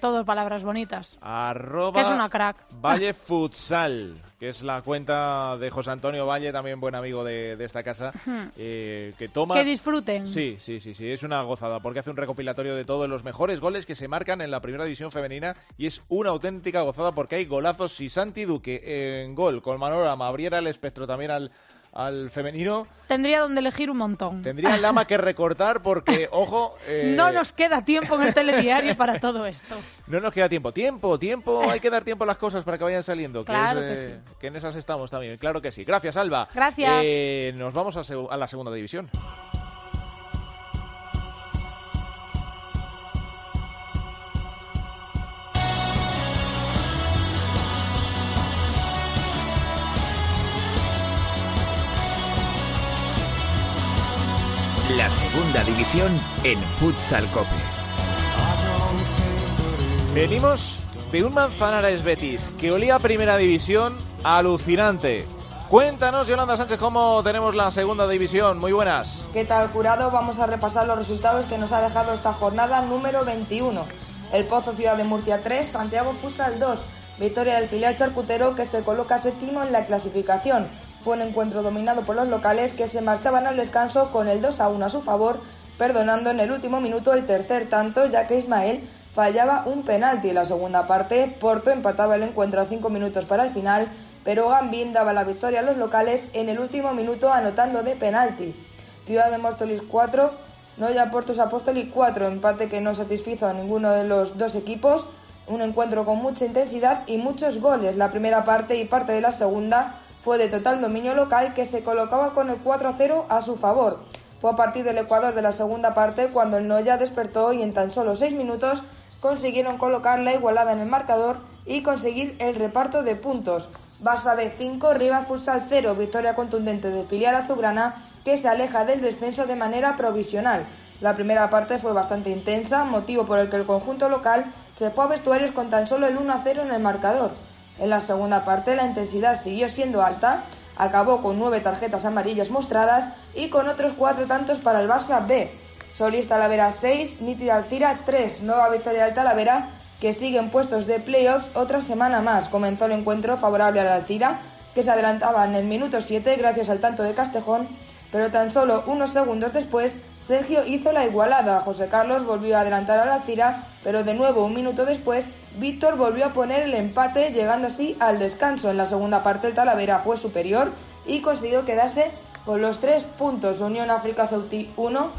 Todo palabras bonitas. Arroba Que es una crack. Valle Futsal, que es la cuenta de José Antonio Valle, también buen amigo de, de esta casa, eh, que toma... Que disfruten. Sí, sí, sí, sí, es una gozada, porque hace un recopilatorio de todos los mejores goles que se marcan en la primera división femenina y es una auténtica gozada porque hay golazos. Si Santi Duque en gol con Manorama abriera el espectro también al, al femenino, Tendría donde elegir un montón. tendría el lama que recortar porque, ojo... eh, No nos queda tiempo en el telediario para todo esto. No nos queda tiempo. Tiempo, tiempo. Hay que dar tiempo a las cosas para que vayan saliendo. Que Claro es, que eh, que en esas estamos también. Claro que sí. Gracias, Alba. Gracias. Eh, nos vamos a la segunda división. Segunda división en Futsal Cope. Venimos de un Manzanares Betis que olía a primera división alucinante. Cuéntanos, Yolanda Sánchez, cómo tenemos la segunda división. Muy buenas. ¿Qué tal, jurado? Vamos a repasar los resultados que nos ha dejado esta jornada número 21. El Pozo Ciudad de Murcia 3, Santiago Futsal 2. Victoria del filial charcutero que se coloca séptimo en la clasificación. Fue un encuentro dominado por los locales que se marchaban al descanso con el 2 a 1 a su favor, perdonando en el último minuto el tercer tanto, ya que Ismael fallaba un penalti en la segunda parte. Porto empataba el encuentro a 5 minutos para el final, pero Gambín daba la victoria a los locales en el último minuto anotando de penalti. Ciudad de Móstoles 4, Noya Portos Apóstolis 4, empate que no satisfizo a ninguno de los dos equipos. Un encuentro con mucha intensidad y muchos goles. La primera parte y parte de la segunda fue de total dominio local que se colocaba con el 4 a 0 a su favor. Fue a partir del Ecuador de la segunda parte cuando el Noya despertó y en tan solo 6 minutos consiguieron colocar la igualada en el marcador y conseguir el reparto de puntos. Barça B 5, Rivas Futsal 0, victoria contundente del filial azulgrana que se aleja del descenso de manera provisional. La primera parte fue bastante intensa, motivo por el que el conjunto local se fue a vestuarios con tan solo el 1 a 0 en el marcador. En la segunda parte la intensidad siguió siendo alta, acabó con nueve tarjetas amarillas mostradas y con otros cuatro tantos para el Barça B. Solís Talavera 6, Nítida Alcira 3, nueva victoria del Talavera que sigue en puestos de playoffs otra semana más. Comenzó el encuentro favorable al Alcira, que se adelantaba en el minuto 7 gracias al tanto de Castejón, pero tan solo unos segundos después Sergio hizo la igualada. José Carlos volvió a adelantar al Alcira, pero de nuevo un minuto después Víctor volvió a poner el empate, llegando así al descanso. En la segunda parte el Talavera fue superior y consiguió quedarse con los tres puntos. Unión África Ceutí 1,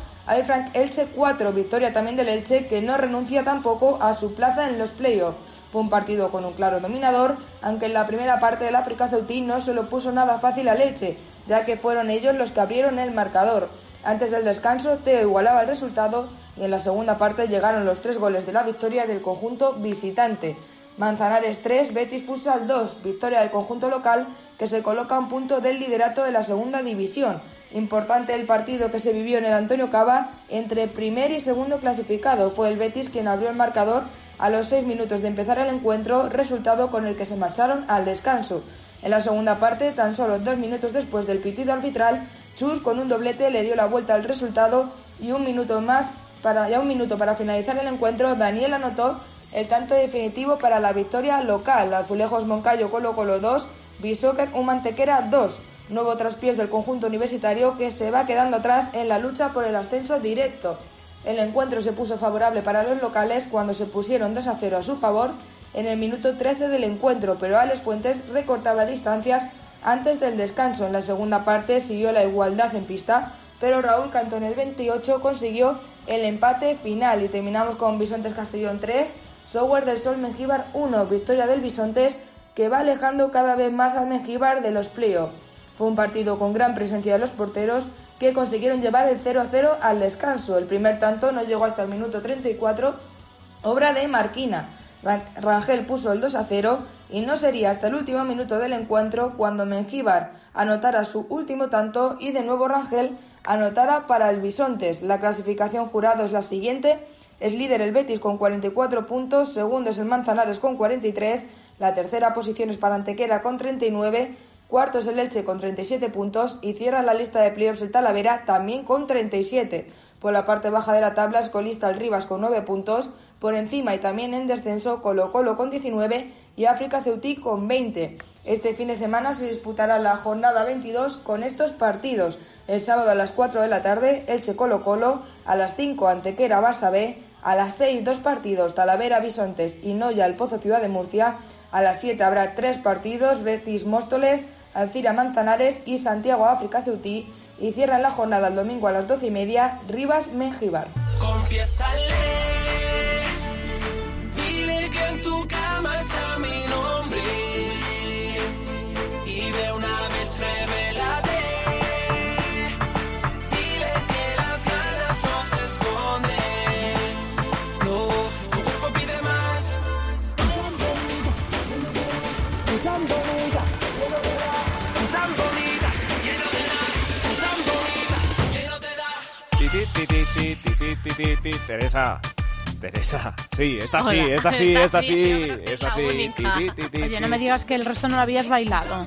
Frank Elche 4, victoria también del Elche que no renuncia tampoco a su plaza en los playoffs. Fue un partido con un claro dominador, aunque en la primera parte del África Ceutí no se lo puso nada fácil al Elche, ya que fueron ellos los que abrieron el marcador. Antes del descanso, Teo igualaba el resultado y en la segunda parte llegaron los tres goles de la victoria del conjunto visitante. Manzanares 3, Betis Futsal 2, victoria del conjunto local que se coloca a un punto del liderato de la segunda división. Importante el partido que se vivió en el Antonio Cava entre primer y segundo clasificado. Fue el Betis quien abrió el marcador a los seis minutos de empezar el encuentro, resultado con el que se marcharon al descanso. En la segunda parte, tan solo dos minutos después del pitido arbitral, Chus con un doblete le dio la vuelta al resultado y un minuto más para ya un minuto para finalizar el encuentro, Daniel anotó el tanto definitivo para la victoria local. Azulejos Moncayo Colo Colo 2, Bisóquer un Mantequera 2. Nuevo traspiés del conjunto universitario que se va quedando atrás en la lucha por el ascenso directo. El encuentro se puso favorable para los locales cuando se pusieron 2 a 0 a su favor en el minuto 13 del encuentro, pero Alex Fuentes recortaba distancias antes del descanso. En la segunda parte siguió la igualdad en pista, pero Raúl Cantó en el 28 consiguió el empate final y terminamos con Bisontes Castellón 3, Software del Sol Mengíbar 1, victoria del Bisontes que va alejando cada vez más al Mengíbar de los playoffs. Fue un partido con gran presencia de los porteros que consiguieron llevar el 0 a 0 al descanso. El primer tanto no llegó hasta el minuto 34, obra de Marquina. Rangel puso el 2 a 0 y no sería hasta el último minuto del encuentro cuando Mengíbar anotara su último tanto y de nuevo Rangel anotara para el Bisontes. La clasificación jurado es la siguiente. Es líder el Betis con 44 puntos, segundo es el Manzanares con 43, la tercera posición es para Antequera con 39, cuarto es el Elche con 37 puntos y cierra la lista de playoffs el Talavera también con 37. Por la parte baja de la tabla es colista el Rivas con 9 puntos, por encima y también en descenso Colo Colo con 19 y África Ceutí con 20. Este fin de semana se disputará la jornada 22 con estos partidos. El sábado a las 4 de la tarde, Elche Colo Colo, a las 5 Antequera Barça B, a las 6 dos partidos Talavera Bisontes y Noya El Pozo Ciudad de Murcia, a las 7 habrá tres partidos Vertis Móstoles, Alcira Manzanares y Santiago África Ceutí y cierran la jornada el domingo a las 12 y media Rivas Mengibar. Teresa. Teresa, sí, esta sí, esta sí, esta sí, esta sí. Oye, no me digas que el resto no lo habías bailado.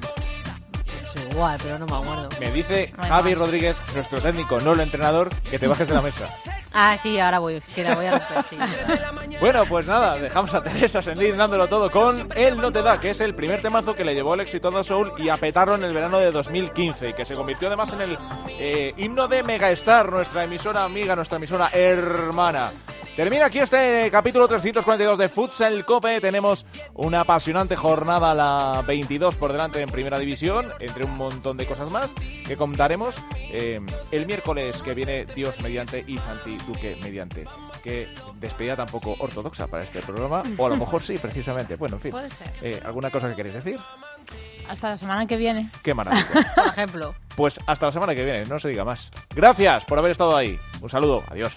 Igual, pero no me acuerdo. Me dice Bueno. Javi Rodríguez, nuestro técnico, no el entrenador, que te bajes de la mesa. Ah, sí, ahora voy, que la voy a romper, sí. Bueno, pues nada, dejamos a Teresa Senlin dándolo todo con El No Te Da, que es el primer temazo que le llevó el exitoso Soul y a petarlo en el verano de 2015 y que se convirtió además en el eh, himno de Megastar, nuestra emisora amiga, nuestra emisora hermana. Termina aquí este capítulo 342 de Futsal Cope. Tenemos una apasionante jornada, la 22 por delante en Primera División, entre un montón de cosas más que contaremos eh, el miércoles que viene, Dios mediante y Santi Duque mediante. Que despedida tampoco ortodoxa para este programa, o a lo mejor sí, precisamente. Bueno, en fin. Puede ser. Eh, ¿Alguna cosa que queréis decir? Hasta la semana que viene. Qué maravilla. Por ejemplo. Pues hasta la semana que viene, no se diga más. Gracias por haber estado ahí. Un saludo, adiós.